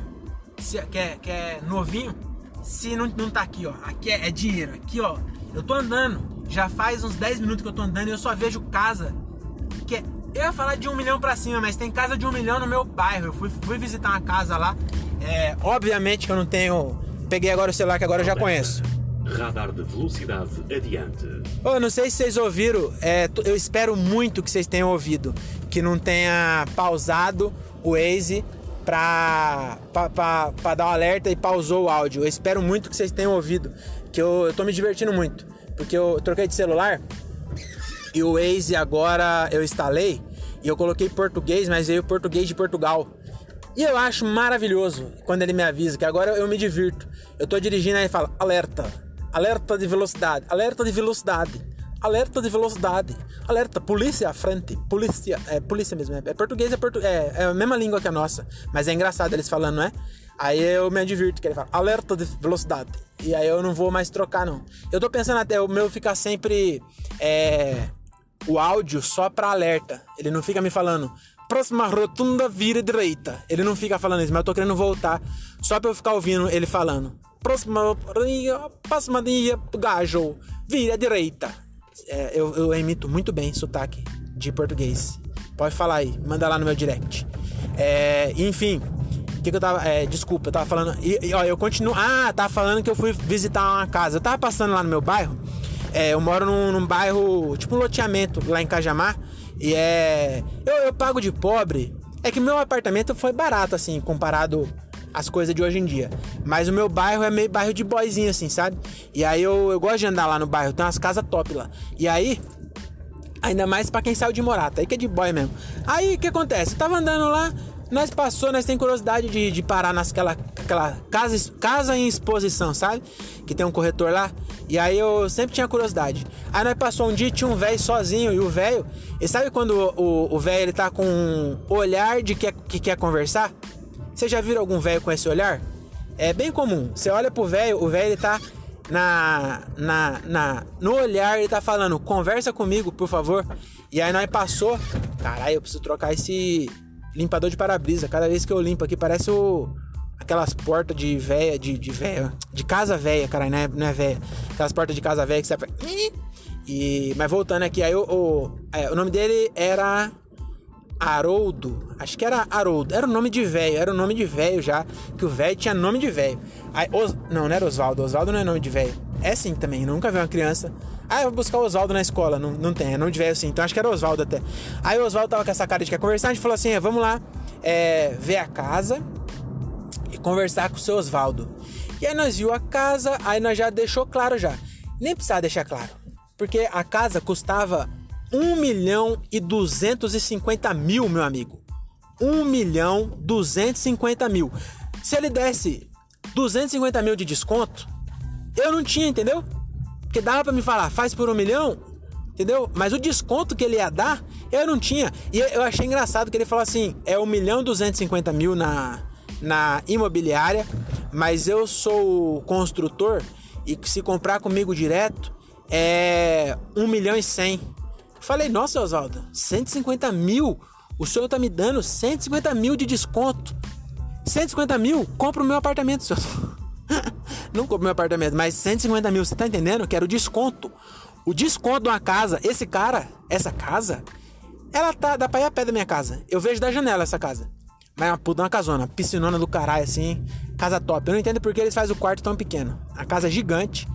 se, que, é, que é novinho, se não, não tá aqui, ó. Aqui é, é dinheiro. Aqui, ó. Eu tô andando. Já faz uns 10 minutos que eu tô andando e eu só vejo casa. Que é, eu ia falar de um milhão pra cima, mas tem casa de um milhão no meu bairro. Eu fui, fui visitar uma casa lá. É, obviamente que eu não tenho. Peguei agora o celular que agora eu já conheço. Radar de velocidade adiante. Oh, não sei se vocês ouviram, é, eu espero muito que vocês tenham ouvido. Que não tenha pausado o Waze pra, pra, pra, pra, dar um alerta e pausou o áudio. Eu espero muito que vocês tenham ouvido, que eu, eu tô me divertindo muito. Porque eu troquei de celular e o Waze agora eu instalei e eu coloquei português, mas veio português de Portugal. E eu acho maravilhoso quando ele me avisa, que agora eu me divirto. Eu tô dirigindo aí e fala: alerta, alerta de velocidade, alerta de velocidade alerta de velocidade, alerta, polícia à frente, polícia, é polícia mesmo, é, é português, é, portu, é, é, a mesma língua que a nossa, mas é engraçado eles falando, não é? Aí eu me divirto, que ele fala, alerta de velocidade, e aí eu não vou mais trocar não. Eu tô pensando até o meu ficar sempre é, o áudio só pra alerta, ele não fica me falando, próxima rotunda vira direita, ele não fica falando isso, mas eu tô querendo voltar só pra eu ficar ouvindo ele falando, próxima, próxima dia, gajo, vira direita é, eu, eu emito muito bem sotaque de português. Pode falar aí, manda lá no meu direct. É, enfim, o que, que, eu tava. É, desculpa, eu tava falando. E, e, ó, eu continuo. Ah, tava falando que eu fui visitar uma casa. Eu tava passando lá no meu bairro. É, eu moro num, num, bairro, tipo um loteamento lá em Cajamar. E é. Eu, eu pago de pobre. É que meu apartamento foi barato, assim, comparado as coisas de hoje em dia. Mas o meu bairro é meio bairro de boyzinho, assim, sabe? E aí eu, eu gosto de andar lá no bairro, tem umas casas top lá. E aí, ainda mais para quem saiu de Morata, aí que é de boy mesmo. Aí o que acontece? Eu tava andando lá, nós passou, nós tem curiosidade de, de parar naquela aquela casa, casa em exposição, sabe? Que tem um corretor lá. E aí eu sempre tinha curiosidade. Aí nós passou um dia tinha um velho sozinho. E o velho. E sabe quando o velho ele tá com um olhar de que, que quer conversar? Você já viram algum velho com esse olhar? É bem comum. Você olha pro velho, o velho ele tá na, na, na, no olhar, ele tá falando, conversa comigo, por favor. E aí nós passou. Caralho, eu preciso trocar esse limpador de para-brisa. Cada vez que eu limpo aqui, parece o. Aquelas portas de véia, de, de véia, de casa véia, caralho, não é, não é véia. Aquelas portas de casa véia que você. E, mas voltando aqui, aí o, o, é, o nome dele era Haroldo, acho que era Haroldo, era o nome de velho, era o nome de velho já, que o velho tinha nome de velho. Os... Não, não era Oswaldo, Oswaldo não é nome de velho. É sim também, nunca vi uma criança. Ah, eu vou buscar o Oswaldo na escola, não, não tem, é nome de velho sim, então acho que era Oswaldo até. Aí o Oswaldo tava com essa cara de quer conversar, a gente falou assim: é, vamos lá é, ver a casa e conversar com o seu Oswaldo. E aí nós viu a casa, aí nós já deixou claro já Nem precisava deixar claro. Porque a casa custava 1 milhão e 250 mil, meu amigo. 1 milhão 250 mil. Se ele desse 250 mil de desconto, eu não tinha, entendeu? Porque dava para me falar, faz por um milhão, entendeu? Mas o desconto que ele ia dar, eu não tinha. E eu achei engraçado que ele falou assim: é 1 milhão 250 mil na, na imobiliária, mas eu sou construtor e se comprar comigo direto é 1 milhão e 100. Falei, nossa, Oswaldo, 150 mil? O senhor tá me dando 150 mil de desconto. 150 mil, compra o meu apartamento, senhor. Não compra o meu apartamento, mas 150 mil, você tá entendendo? Que era o desconto. O desconto de uma casa, esse cara, essa casa, ela tá, dá pra ir a pé da minha casa. Eu vejo da janela essa casa. Mas é uma puta uma casona, piscinona do caralho, assim, casa top. Eu não entendo porque eles fazem o quarto tão pequeno. A casa é gigante,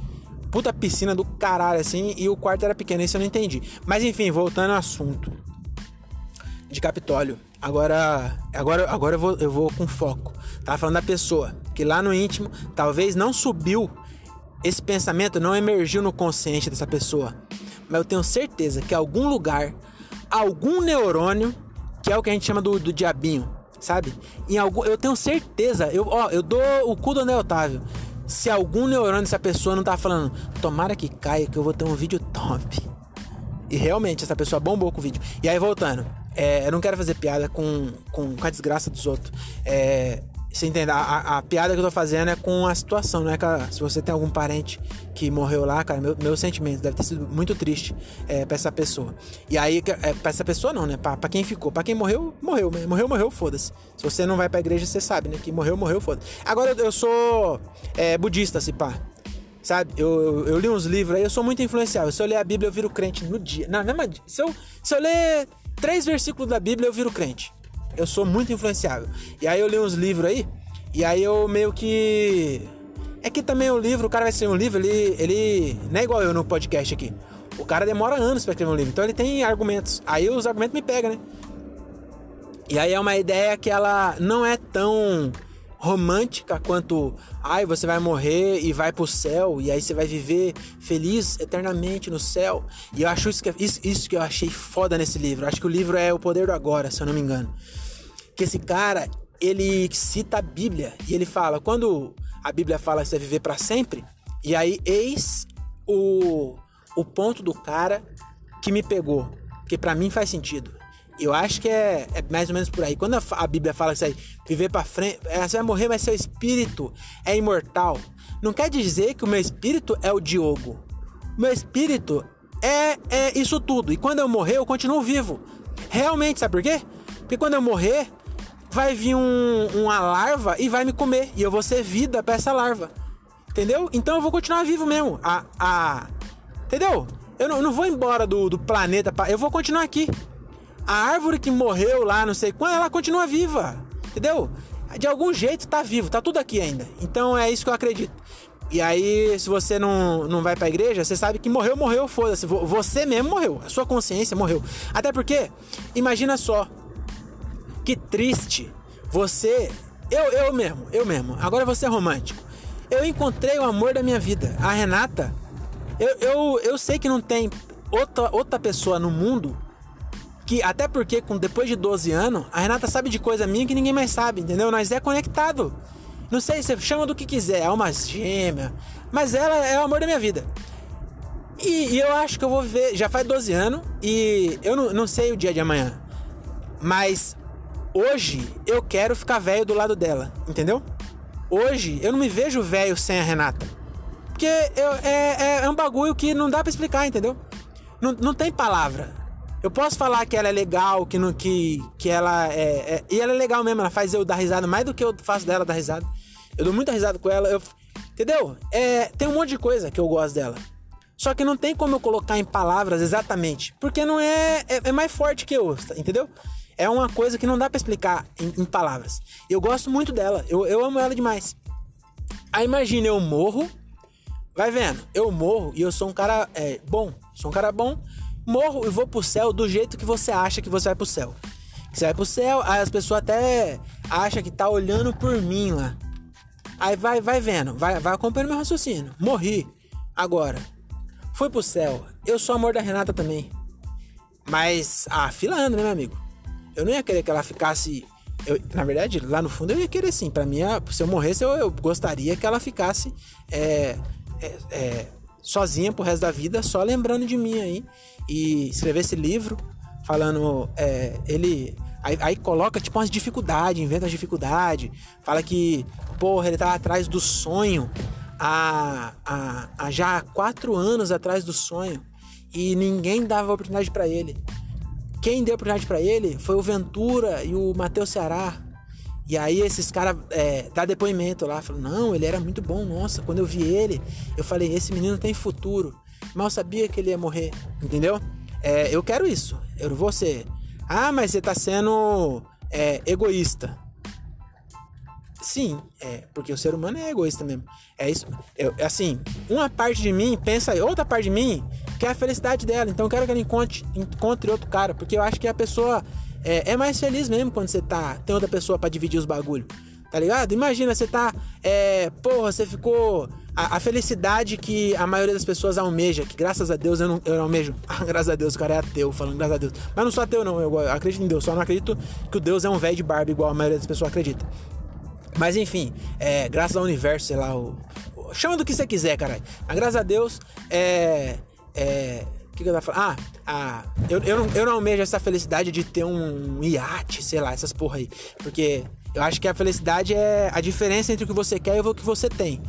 puta piscina do caralho, assim, e o quarto era pequeno, isso eu não entendi. Mas enfim, voltando ao assunto de Capitólio. Agora, agora, agora eu vou, eu vou com foco. Tava falando da pessoa que lá no íntimo talvez não subiu esse pensamento, não emergiu no consciente dessa pessoa. Mas eu tenho certeza que algum lugar, algum neurônio, que é o que a gente chama do, do diabinho, sabe? Em algum, eu tenho certeza, eu, ó, eu dou o cu do Neo Otávio. Se algum neurônio dessa pessoa não tá falando, tomara que caia que eu vou ter um vídeo top. E realmente, essa pessoa bombou com o vídeo. E aí, voltando. É, eu não quero fazer piada com, com, com a desgraça dos outros. É, você entende? A, a, piada que eu tô fazendo é com a situação, né, cara? Se você tem algum parente que morreu lá, cara, meu, meu sentimento deve ter sido muito triste é, pra essa pessoa. E aí, é, pra essa pessoa não, né? Pra, pra quem ficou. Pra quem morreu, morreu. Morreu, morreu, foda-se. Se você não vai pra igreja, você sabe, né? Que morreu, morreu, foda-se. Agora, eu, sou é, budista, se pá. Sabe? Eu, eu, eu, li uns livros aí, eu sou muito influenciável. Se eu ler a Bíblia, eu viro crente no dia. Na mesma dia. Se eu, se eu ler três versículos da Bíblia, eu viro crente. Eu sou muito influenciável. E aí eu li uns livros aí, e aí eu meio que. É que também o livro, o cara vai ser um livro, ele. ele não é igual eu no podcast aqui. O cara demora anos para escrever um livro. Então ele tem argumentos. Aí os argumentos me pegam, né? E aí é uma ideia que ela não é tão romântica quanto ai você vai morrer e vai pro céu e aí você vai viver feliz eternamente no céu. E eu acho isso que, isso, isso que eu achei foda nesse livro. Eu acho que o livro é o poder do agora se eu não me engano. Que esse cara ele cita a Bíblia e ele fala quando a Bíblia fala que você vai viver para sempre e aí eis o, o ponto do cara que me pegou que para mim faz sentido eu acho que é, é, mais ou menos por aí. Quando a, a Bíblia fala isso aí, viver para frente, é, você vai morrer, mas seu espírito é imortal. Não quer dizer que o meu espírito é o Diogo. O meu espírito é, é isso tudo. E quando eu morrer, eu continuo vivo. Realmente, sabe por quê? Porque quando eu morrer, vai vir um, uma larva e vai me comer. E eu vou ser vida para essa larva. Entendeu? Então eu vou continuar vivo mesmo. A, a... Entendeu? Eu não, eu não vou embora do, do planeta. Pra... Eu vou continuar aqui. A árvore que morreu lá, não sei quando, ela continua viva. Entendeu? De algum jeito tá vivo, tá tudo aqui ainda. Então é isso que eu acredito. E aí, se você não, não vai pra igreja, você sabe que morreu, morreu, foda-se. Você mesmo morreu. A sua consciência morreu. Até porque, imagina só. Que triste. Você. Eu, eu mesmo, eu mesmo. Agora você é romântico. Eu encontrei o amor da minha vida. A Renata. Eu, eu, eu sei que não tem outra, outra pessoa no mundo que até porque com depois de 12 anos, a Renata sabe de coisa minha que ninguém mais sabe, entendeu? Nós é conectado. Não sei, você chama do que quiser, é uma gêmea, mas ela é o amor da minha vida. E, e eu acho que eu vou viver, já faz 12 anos e eu não, não sei o dia de amanhã. Mas hoje eu quero ficar velho do lado dela, entendeu? Hoje eu não me vejo velho sem a Renata. Porque eu, é, é, é um bagulho que não dá para explicar, entendeu? Não, não tem palavra. Eu posso falar que ela é legal, que, no, que, que ela é, é, E ela é legal mesmo, ela faz eu dar risada mais do que eu faço dela dar risada. Eu dou muita risada com ela, eu, entendeu? É, tem um monte de coisa que eu gosto dela. Só que não tem como eu colocar em palavras exatamente, porque não é, é, é mais forte que eu, entendeu? É uma coisa que não dá para explicar em, em, palavras. Eu gosto muito dela, eu, eu amo ela demais. Aí imagina, eu morro, vai vendo, eu morro e eu sou um cara é, bom, sou um cara bom, morro e vou pro céu do jeito que você acha que você vai pro céu. Você vai pro céu, aí as pessoas até acham que tá olhando por mim lá. Aí vai, vai vendo, vai, vai acompanhando meu raciocínio. Morri. Agora, fui pro céu. Eu sou amor da Renata também. Mas a fila anda, né, meu amigo? Eu não ia querer que ela ficasse. Eu, na verdade, lá no fundo eu ia querer sim. Pra mim, se eu morresse, eu, eu gostaria que ela ficasse é, é, é, sozinha pro resto da vida, só lembrando de mim aí. E escrever esse livro falando. É, ele. Aí, aí, coloca tipo umas dificuldades, inventa as dificuldades. Fala que, porra, ele tá atrás do sonho há, há, há já quatro anos atrás do sonho e ninguém dava oportunidade para ele. Quem deu oportunidade para ele foi o Ventura e o Matheus Ceará. E aí esses caras é, dá depoimento lá, falam, não, ele era muito bom, nossa, quando eu vi ele, eu falei, esse menino tem futuro. Mal sabia que ele ia morrer, entendeu? É, eu quero isso, eu vou ser. Ah, mas você tá sendo é, egoísta. Sim, é, porque o ser humano é egoísta mesmo. É isso. Eu, assim, uma parte de mim pensa, outra parte de mim quer a felicidade dela. Então eu quero que ela encontre, encontre outro cara, porque eu acho que a pessoa é, é mais feliz mesmo quando você tá tem outra pessoa para dividir os bagulho. Tá ligado? Imagina, você tá. É, porra, você ficou. A, a, felicidade que a maioria das pessoas almeja, que graças a Deus eu não, eu não almejo. Ah, graças a Deus, o cara é ateu, falando graças a Deus. Mas não sou ateu, não. Eu, acredito em Deus, só não acredito que o Deus é um velho de barba igual a maioria das pessoas acredita. Mas enfim, é, graças ao universo, sei lá, o, o, chama do que você quiser, caralho. Mas graças a Deus, é. É. O que, que eu tava falando? Ah, ah eu, eu, não, eu não almejo essa felicidade de ter um iate, sei lá, essas porra aí. Porque eu acho que a felicidade é a diferença entre o que você quer e o que você tem.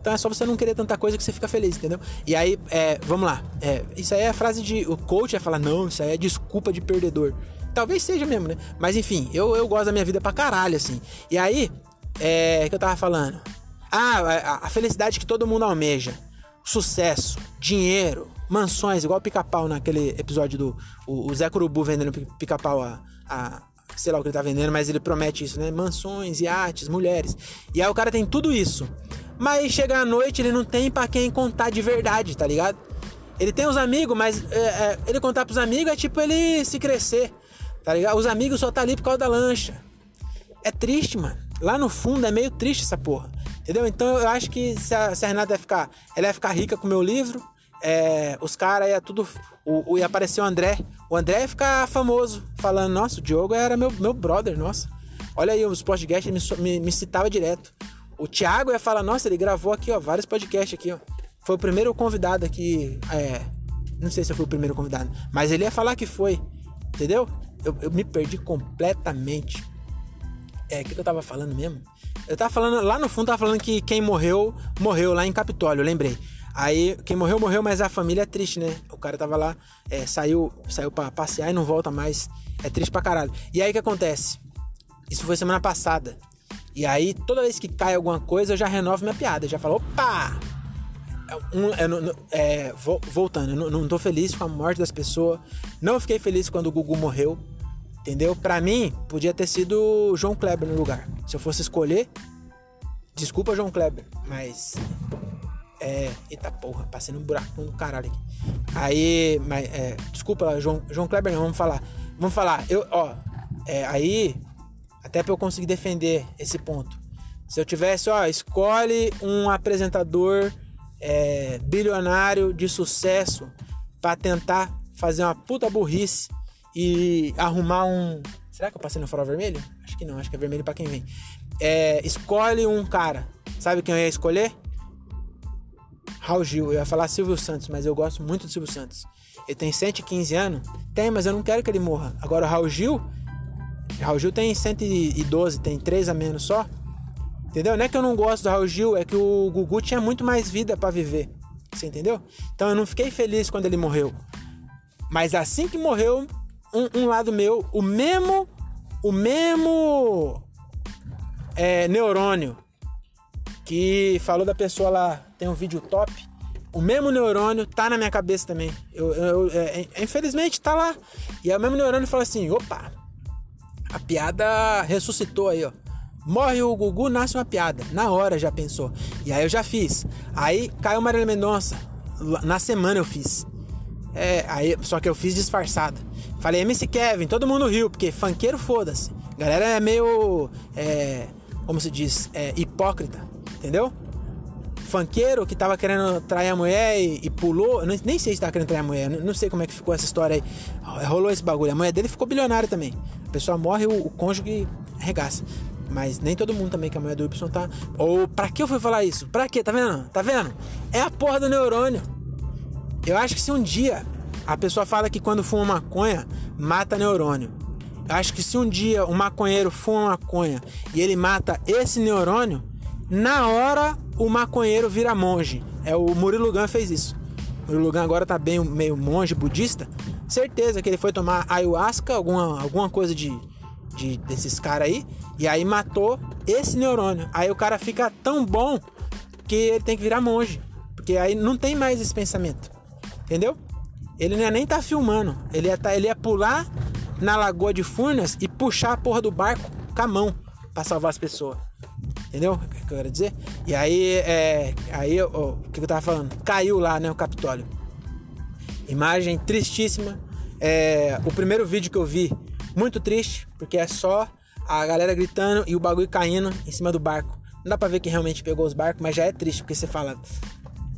Então é só você não querer tanta coisa que você fica feliz, entendeu? E aí, é, vamos lá. É, isso aí é a frase de. O coach vai falar, não, isso aí é desculpa de perdedor. Talvez seja mesmo, né? Mas enfim, eu, eu gosto da minha vida pra caralho, assim. E aí, é. que eu tava falando? Ah, a, a felicidade que todo mundo almeja. Sucesso, dinheiro, mansões, igual pica-pau naquele episódio do. O, o Zé Curubu vendendo pica-pau a, a. Sei lá o que ele tá vendendo, mas ele promete isso, né? Mansões, iates, mulheres. E aí o cara tem tudo isso. Mas chega à noite, ele não tem para quem contar de verdade, tá ligado? Ele tem os amigos, mas é, é, ele contar pros amigos é tipo ele se crescer, tá ligado? Os amigos só tá ali por causa da lancha. É triste, mano. Lá no fundo é meio triste essa porra. Entendeu? Então eu acho que se a, se a Renata ia ficar, ela ia ficar rica com o meu livro, é, os caras ia tudo. O, o, ia aparecer o André. O André ia ficar famoso, falando: Nossa, o Diogo era meu, meu brother, nossa. Olha aí, os podcasts me, me, me citava direto. O Thiago ia falar: Nossa, ele gravou aqui, ó, vários podcasts aqui, ó. Foi o primeiro convidado aqui. É, não sei se eu fui o primeiro convidado, mas ele ia falar que foi. Entendeu? Eu, eu me perdi completamente. É, o que, que eu tava falando mesmo? Eu tava falando, lá no fundo tava falando que quem morreu, morreu lá em Capitólio, lembrei. Aí, quem morreu, morreu, mas a família é triste, né? O cara tava lá, é, saiu, saiu pra passear e não volta mais. É triste pra caralho. E aí o que acontece? Isso foi semana passada. E aí, toda vez que cai alguma coisa, eu já renovo minha piada. Já falo, opa! É, um, é, é, voltando, eu não, não tô feliz com a morte das pessoas. Não fiquei feliz quando o Gugu morreu. Entendeu? Pra mim, podia ter sido João Kleber no lugar. Se eu fosse escolher, desculpa, João Kleber, mas. É. Eita porra, passei num buraco do caralho aqui. Aí, mas. É, desculpa, João, João Kleber, não, vamos falar. Vamos falar, eu, ó. É, aí, até pra eu conseguir defender esse ponto. Se eu tivesse, ó, escolhe um apresentador é, bilionário de sucesso para tentar fazer uma puta burrice e arrumar um. Será que eu passei no farol vermelho? Acho que não, acho que é vermelho para quem vem. É, escolhe um cara. Sabe quem eu ia escolher? Raul Gil. Eu ia falar Silvio Santos, mas eu gosto muito do Silvio Santos. Ele tem 115 anos? Tem, mas eu não quero que ele morra. Agora, o Raul Gil. Raul Gil tem 112, tem 3 a menos só. Entendeu? Não é que eu não gosto do Raul Gil, é que o Gugu tinha muito mais vida para viver. Você entendeu? Então eu não fiquei feliz quando ele morreu. Mas assim que morreu, um, um lado meu, o mesmo, o mesmo é, neurônio que falou da pessoa lá, tem um vídeo top. O mesmo neurônio tá na minha cabeça também. Eu, eu, é, é, infelizmente tá lá. E é o mesmo neurônio fala assim: opa, a piada ressuscitou aí, ó. Morre o Gugu, nasce uma piada. Na hora já pensou. E aí eu já fiz. Aí caiu Marília Mendonça. Na semana eu fiz. É, aí, só que eu fiz disfarçado. Falei, MC Kevin, todo mundo riu, porque funkeiro foda-se. Galera é meio. É, como se diz? É, hipócrita, entendeu? funkeiro que tava querendo trair a mulher e, e pulou. Nem, nem sei se tava querendo trair a mulher, não, não sei como é que ficou essa história aí. Rolou esse bagulho. A mulher dele ficou bilionária também. A pessoa morre, o, o cônjuge arregaça. Mas nem todo mundo também que a mulher do Y tá. Ou pra que eu fui falar isso? Pra quê? Tá vendo? Tá vendo? É a porra do neurônio. Eu acho que se um dia a pessoa fala que quando fuma maconha mata neurônio. Eu acho que se um dia um maconheiro fuma maconha e ele mata esse neurônio, na hora o maconheiro vira monge. É o Murilo Gun fez isso. O Murilo Gun agora tá bem meio monge budista. Certeza que ele foi tomar ayahuasca, alguma, alguma coisa de, de desses caras aí, e aí matou esse neurônio. Aí o cara fica tão bom que ele tem que virar monge. Porque aí não tem mais esse pensamento. Entendeu? Ele não ia nem tá filmando. Ele ia, tá, ele ia pular na lagoa de Furnas e puxar a porra do barco com a mão para salvar as pessoas. Entendeu? O que eu quero dizer? E aí, é, aí o que eu tava falando? Caiu lá, né, o Capitólio. Imagem tristíssima. É, o primeiro vídeo que eu vi, muito triste, porque é só a galera gritando e o bagulho caindo em cima do barco. Não dá pra ver que realmente pegou os barcos, mas já é triste, porque você fala.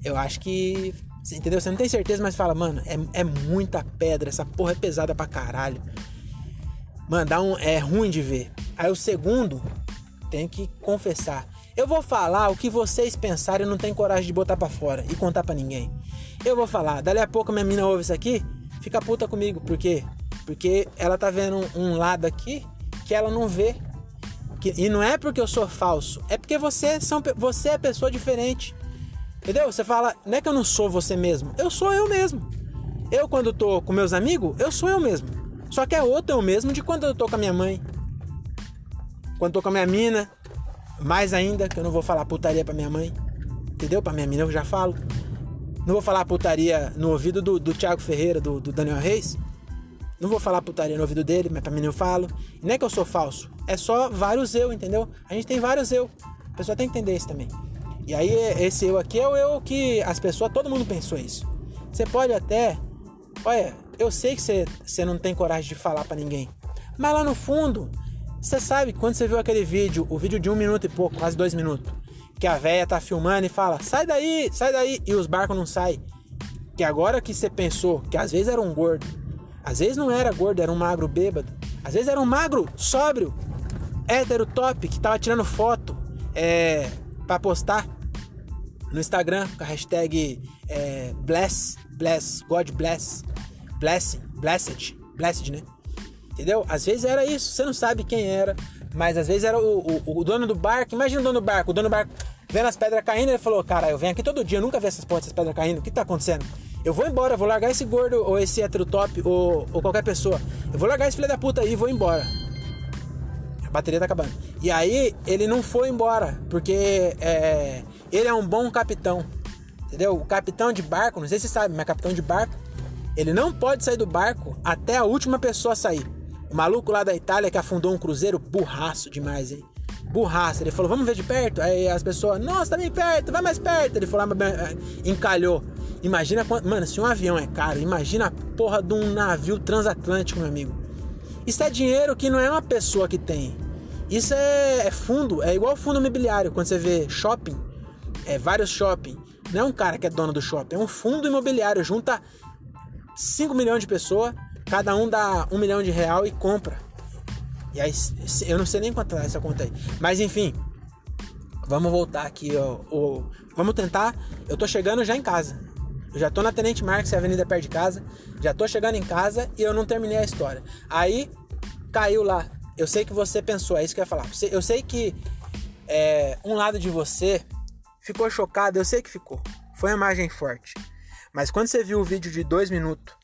Eu acho que. Entendeu? Você não tem certeza, mas fala, mano, é, é muita pedra, essa porra é pesada pra caralho. Mano, dá um, é ruim de ver. Aí o segundo, tenho que confessar. Eu vou falar o que vocês pensarem e não tem coragem de botar para fora e contar para ninguém. Eu vou falar, dali a pouco minha mina ouve isso aqui, fica puta comigo, por quê? Porque ela tá vendo um, lado aqui que ela não vê. E não é porque eu sou falso, é porque você, são, você é pessoa diferente. Entendeu? Você fala, não é que eu não sou você mesmo, eu sou eu mesmo. Eu, quando tô com meus amigos, eu sou eu mesmo. Só que é outro eu mesmo de quando eu tô com a minha mãe, quando tô com a minha mina, mais ainda, que eu não vou falar putaria pra minha mãe. Entendeu? Pra minha mina eu já falo. Não vou falar putaria no ouvido do, do Thiago Ferreira, do, do Daniel Reis. Não vou falar putaria no ouvido dele, mas pra mim eu falo. E não é que eu sou falso. É só vários eu, entendeu? A gente tem vários eu. A pessoa tem que entender isso também. E aí, esse eu aqui é o eu que as pessoas, todo mundo pensou isso. Você pode até. Olha, eu sei que você, você não tem coragem de falar para ninguém. Mas lá no fundo, você sabe, quando você viu aquele vídeo, o vídeo de um minuto e pouco, quase dois minutos, que a véia tá filmando e fala, sai daí, sai daí, e os barcos não saem. Que agora que você pensou que às vezes era um gordo, às vezes não era gordo, era um magro bêbado, às vezes era um magro sóbrio, hétero top, que tava tirando foto é, para postar no Instagram com a hashtag é, bless, bless, God bless, blessing, blessed, blessed, né? Entendeu? Às vezes era isso, você não sabe quem era, mas às vezes era o, o, o dono do barco. Imagina o dono do barco, o dono do barco vendo as pedras caindo, ele falou: Cara, eu venho aqui todo dia, nunca vi essas portas, essas pedras caindo, o que tá acontecendo? Eu vou embora, vou largar esse gordo ou esse hétero top ou, ou qualquer pessoa. Eu vou largar esse filho da puta aí e vou embora. A bateria tá acabando. E aí ele não foi embora, porque é, ele é um bom capitão. Entendeu? O capitão de barco, não sei se você sabe, mas capitão de barco, ele não pode sair do barco até a última pessoa sair. O maluco lá da Itália que afundou um cruzeiro, burraço demais, hein? Burraço. Ele falou, vamos ver de perto? Aí as pessoas, nossa, tá bem perto, vai mais perto. Ele falou, ah, encalhou. Imagina quanto. Mano, se um avião é caro, imagina a porra de um navio transatlântico, meu amigo. Isso é dinheiro que não é uma pessoa que tem. Isso é, é fundo, é igual fundo imobiliário. Quando você vê shopping, é vários shopping. Não é um cara que é dono do shopping, é um fundo imobiliário. Junta 5 milhões de pessoas Cada um dá um milhão de real e compra. E aí, eu não sei nem quanto é essa conta aí. Mas enfim, vamos voltar aqui. Ó, ó, vamos tentar. Eu tô chegando já em casa. Eu já tô na Tenente Marques, é a avenida perto de casa. Já tô chegando em casa e eu não terminei a história. Aí caiu lá. Eu sei que você pensou, é isso que eu ia falar. Eu sei que é, um lado de você ficou chocado, eu sei que ficou. Foi uma imagem forte. Mas quando você viu o vídeo de dois minutos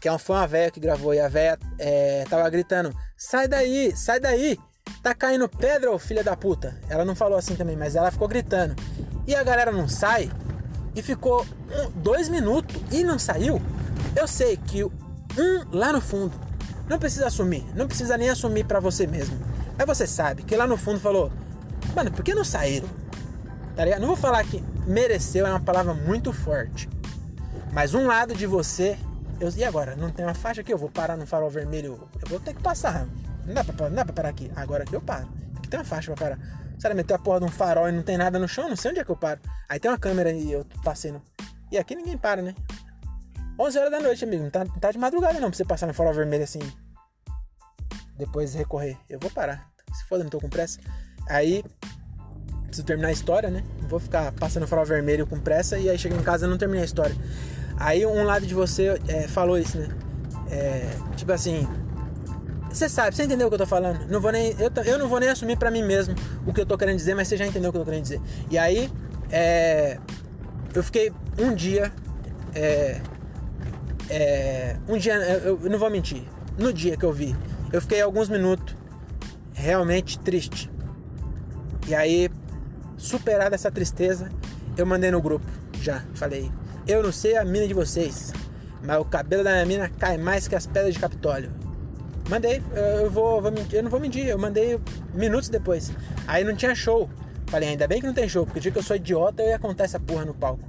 que é foi uma velha que gravou, e a velha é, tava gritando: sai daí, sai daí, tá caindo pedra, ô filha da puta. Ela não falou assim também, mas ela ficou gritando. E a galera não sai, e ficou um, dois minutos e não saiu. Eu sei que um lá no fundo, não precisa assumir, não precisa nem assumir para você mesmo. Mas você sabe que lá no fundo falou: mano, por que não saíram? Tá ligado? Não vou falar que mereceu, é uma palavra muito forte. Mas um lado de você eu, e agora? Não tem uma faixa aqui? Eu vou parar no farol vermelho. Eu vou ter que passar. Não dá pra, não dá pra parar aqui. Agora aqui eu paro. Tem que ter uma faixa pra parar. Sério, meter a porra de um farol e não tem nada no chão, não sei onde é que eu paro. Aí tem uma câmera e eu passei. E aqui ninguém para, né? 11 horas da noite, amigo. Não tá, não tá de madrugada não pra você passar no farol vermelho assim. Depois recorrer. Eu vou parar. Se foda, não tô com pressa. Aí, preciso terminar a história, né? Vou ficar passando farol vermelho com pressa e aí chego em casa e não terminei a história. Aí um lado de você é, falou isso, né? É, tipo assim, você sabe, você entendeu o que eu tô falando? Não vou nem, eu, eu não vou nem assumir para mim mesmo o que eu tô querendo dizer, mas você já entendeu o que eu tô querendo dizer. E aí, é, eu fiquei um dia. É, é, um dia, eu, eu não vou mentir. No dia que eu vi, eu fiquei alguns minutos realmente triste. E aí, superada essa tristeza, eu mandei no grupo já. Falei, eu não sei a mina de vocês, mas o cabelo da minha mina cai mais que as pedras de Capitólio. Mandei, eu vou, vou eu não vou mentir, eu mandei minutos depois. Aí não tinha show. Falei, ainda bem que não tem show, porque o dia que eu sou idiota eu ia contar essa porra no palco.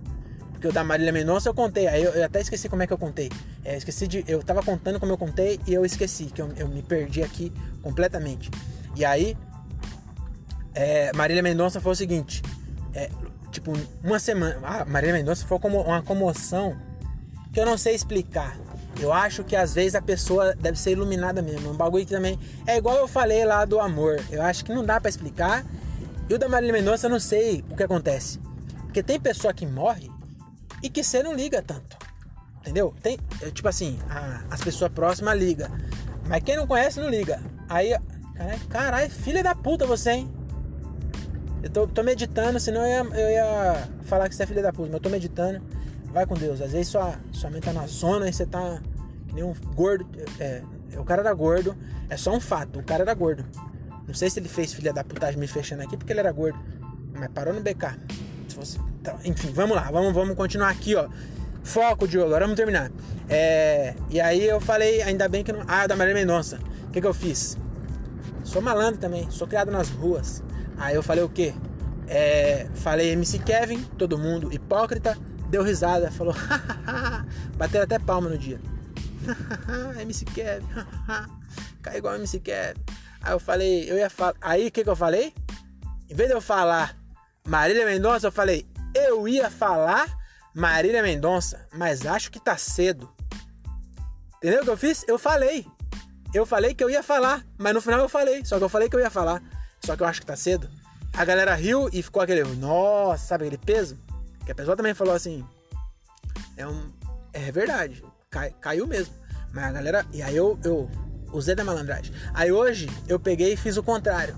Porque o da Marília Mendonça eu contei, aí eu, eu, até esqueci como é que eu contei. É, esqueci de. Eu tava contando como eu contei e eu esqueci, que eu, eu me perdi aqui completamente. E aí, é, Marília Mendonça foi o seguinte: é, tipo, uma semana. Ah, Marília Mendonça foi como uma comoção que eu não sei explicar. Eu acho que às vezes a pessoa deve ser iluminada mesmo. Um bagulho que também. É igual eu falei lá do amor. Eu acho que não dá para explicar. E o da Marília Mendonça eu não sei o que acontece. Porque tem pessoa que morre e que você não liga tanto. Entendeu? Tem, é, tipo assim, a, as pessoas próximas ligam. Mas quem não conhece não liga. Aí, caralho, filha da puta você, hein? Eu tô, tô meditando, senão eu ia, eu ia falar que você é filha da puta, mas eu tô meditando. Vai com Deus. Às vezes sua, sua mente tá na zona e você tá que nem um gordo. É, é, o cara era gordo. É só um fato. O cara era gordo. Não sei se ele fez filha da putagem me fechando aqui porque ele era gordo. Mas parou no BK. Se fosse, então, enfim, vamos lá. Vamos, vamos continuar aqui, ó. Foco, Diogo. Agora vamos terminar. É, e aí eu falei, ainda bem que não. Ah, da Maria Mendonça. O que, que eu fiz? Sou malandro também. Sou criado nas ruas. Aí eu falei o quê? É, falei MC Kevin, todo mundo hipócrita, deu risada, falou, bateram até palma no dia. MC Kevin, cai igual MC Kevin. Aí eu falei, eu ia falar. Aí o que, que eu falei? Em vez de eu falar Marília Mendonça, eu falei, eu ia falar Marília Mendonça, mas acho que tá cedo. Entendeu o que eu fiz? Eu falei. Eu falei que eu ia falar, mas no final eu falei. Só que eu falei que eu ia falar. Só que eu acho que tá cedo. A galera riu e ficou aquele, nossa, sabe aquele peso? Que a pessoa também falou assim. É um. É verdade. Cai, caiu mesmo. Mas a galera. E aí eu, eu usei da malandragem. Aí hoje eu peguei e fiz o contrário.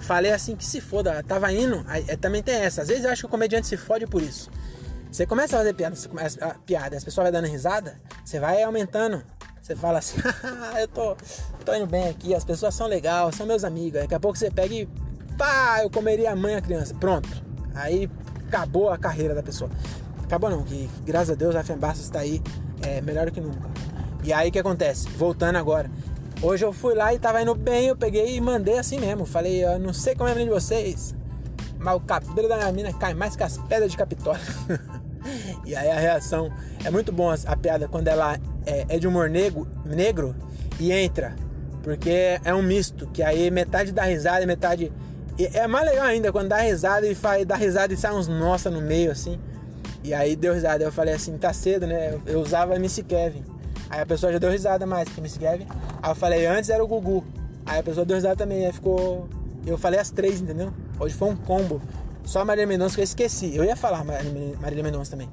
Falei assim que se foda, tava indo. Aí, é, também tem essa. Às vezes eu acho que o comediante se fode por isso. Você começa a fazer piada, você começa a piada, as pessoas vai dando risada, você vai aumentando. Você fala assim, eu tô, tô indo bem aqui, as pessoas são legais, são meus amigos. Daqui a pouco você pega e pá, eu comeria a mãe a criança. Pronto. Aí acabou a carreira da pessoa. Acabou não, que graças a Deus a Fembassa está aí é, melhor do que nunca. E aí o que acontece? Voltando agora. Hoje eu fui lá e tava indo bem, eu peguei e mandei assim mesmo. Falei, eu não sei como é a de vocês, mas o cabelo da minha mina cai mais que as pedras de Capitólio. e aí a reação é muito bom a piada quando ela é, é de humor negro, negro e entra. Porque é um misto, que aí metade dá risada metade e é mais legal ainda quando dá risada e faz, dá risada e sai uns nossa no meio assim. E aí deu risada. Eu falei assim, tá cedo, né? Eu usava MC Kevin. Aí a pessoa já deu risada mais que MC Kevin. Aí eu falei, antes era o Gugu. Aí a pessoa deu risada também. Aí ficou. Eu falei as três, entendeu? Hoje foi um combo. Só a Marília Mendonça que eu esqueci. Eu ia falar Marília Mendonça também.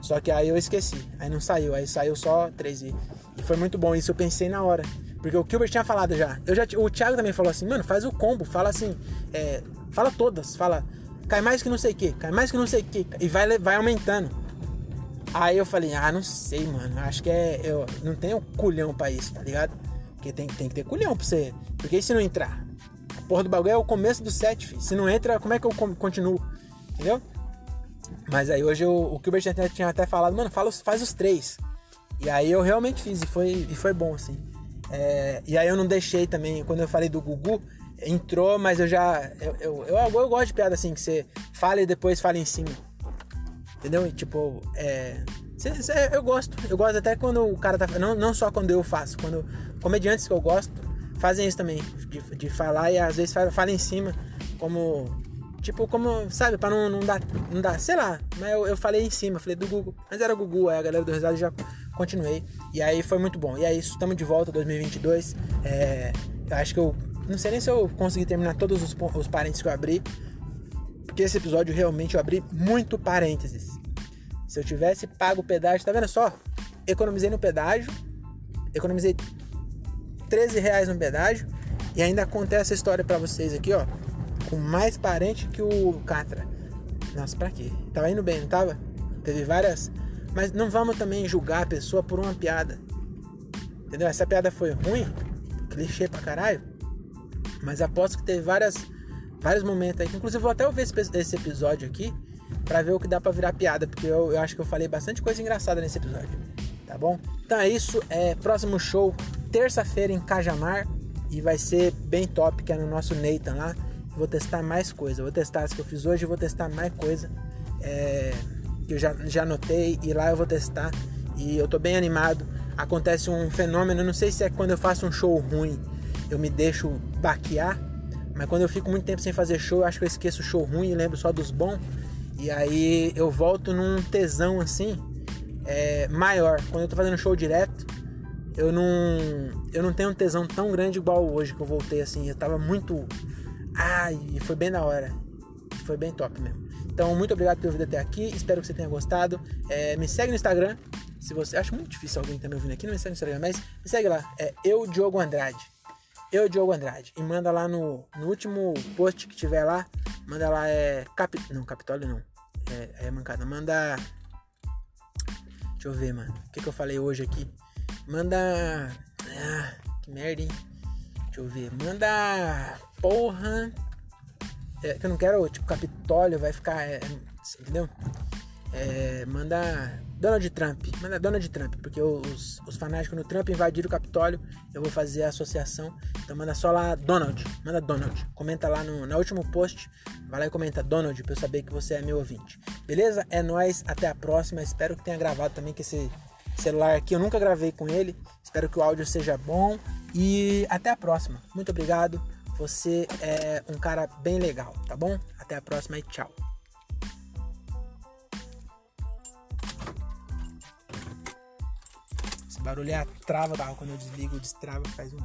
Só que aí eu esqueci. Aí não saiu. Aí saiu só três. E, e foi muito bom. Isso eu pensei na hora. Porque o Gilbert tinha falado já. Eu já. O Thiago também falou assim, mano, faz o combo, fala assim. É, fala todas, fala. Cai mais que não sei o que, cai mais que não sei o que. E vai, vai aumentando. Aí eu falei, ah, não sei, mano. Acho que é. Eu não tenho culhão pra isso, tá ligado? Porque tem, tem que ter culhão pra você. Porque se não entrar? Porra do bagulho é o começo do set, filho. Se não entra, como é que eu continuo? Entendeu? Mas aí hoje eu, o Gilbert tinha até falado, mano, fala, faz os três. E aí eu realmente fiz e foi, e foi bom, assim. É, e aí eu não deixei também, quando eu falei do Gugu, entrou, mas eu já. Eu, eu, eu, eu, gosto de piada assim, que você fala e depois fala em cima. Entendeu? E, tipo, é. Eu gosto. Eu gosto até quando o cara tá. Não, não só quando eu faço, quando comediantes que eu gosto fazem isso também. De, de falar e às vezes fala, em cima. como. Tipo, como, sabe, pra não, não, dar, não dar, sei lá, mas eu, eu falei em cima, falei do Google, mas era o Google, aí a galera do Risada já continuei, e aí foi muito bom. E é isso, estamos de volta 2022, é, acho que eu, não sei nem se eu consegui terminar todos os, os parênteses que eu abri, porque esse episódio realmente eu abri muito parênteses. Se eu tivesse pago o pedágio, tá vendo só? Economizei no pedágio, economizei 13 reais no pedágio, e ainda contei essa história para vocês aqui, ó. Com mais parente que o Catra. Nossa, pra quê? Tava indo bem, não tava? Teve várias. Mas não vamos também julgar a pessoa por uma piada. Entendeu? Essa piada foi ruim, clichê pra caralho. Mas aposto que teve várias, vários momentos aí. Inclusive, vou até ouvir esse, esse episódio aqui para ver o que dá para virar piada, porque eu, eu acho que eu falei bastante coisa engraçada nesse episódio. Tá bom? Então é isso. É próximo show terça-feira em Cajamar e vai ser bem top, que é no nosso Nathan lá. Vou testar mais coisa, vou testar as que eu fiz hoje, vou testar mais coisa é, que eu já, já anotei e lá eu vou testar e eu tô bem animado. Acontece um fenômeno, não sei se é quando eu faço um show ruim, eu me deixo baquear, mas quando eu fico muito tempo sem fazer show, eu acho que eu esqueço o show ruim e lembro só dos bons. E aí eu volto num tesão assim, é, maior. Quando eu tô fazendo show direto, eu não eu não tenho um tesão tão grande igual hoje que eu voltei assim. Eu tava muito ai, foi bem na hora. Foi bem top mesmo. Então, muito obrigado por ter ouvido até aqui. Espero que você tenha gostado. É, me segue no Instagram. Se você acho muito difícil alguém estar tá me ouvindo aqui, não me segue no Instagram, mas me segue lá. É eu Diogo Andrade. Eu Diogo Andrade. E manda lá no, no último post que tiver lá. Manda lá é cap, não, Capitólio não. É, é mancada. Manda Deixa eu ver, mano. O que, que eu falei hoje aqui? Manda. Ah, que merda, hein? Deixa eu ver. Manda. Porra. É, que eu não quero, tipo, Capitólio vai ficar. É, entendeu? É, manda. Donald Trump. Manda Donald Trump, porque os, os fanáticos no Trump invadiram o Capitólio. Eu vou fazer a associação. Então manda só lá Donald. Manda Donald. Comenta lá no, no último post. Vai lá e comenta Donald pra eu saber que você é meu ouvinte. Beleza? É nóis. Até a próxima. Espero que tenha gravado também que esse celular aqui. Eu nunca gravei com ele. Espero que o áudio seja bom. E até a próxima. Muito obrigado. Você é um cara bem legal, tá bom? Até a próxima e tchau. Barulho é a trava, tá? Quando eu desligo, destrava, faz um.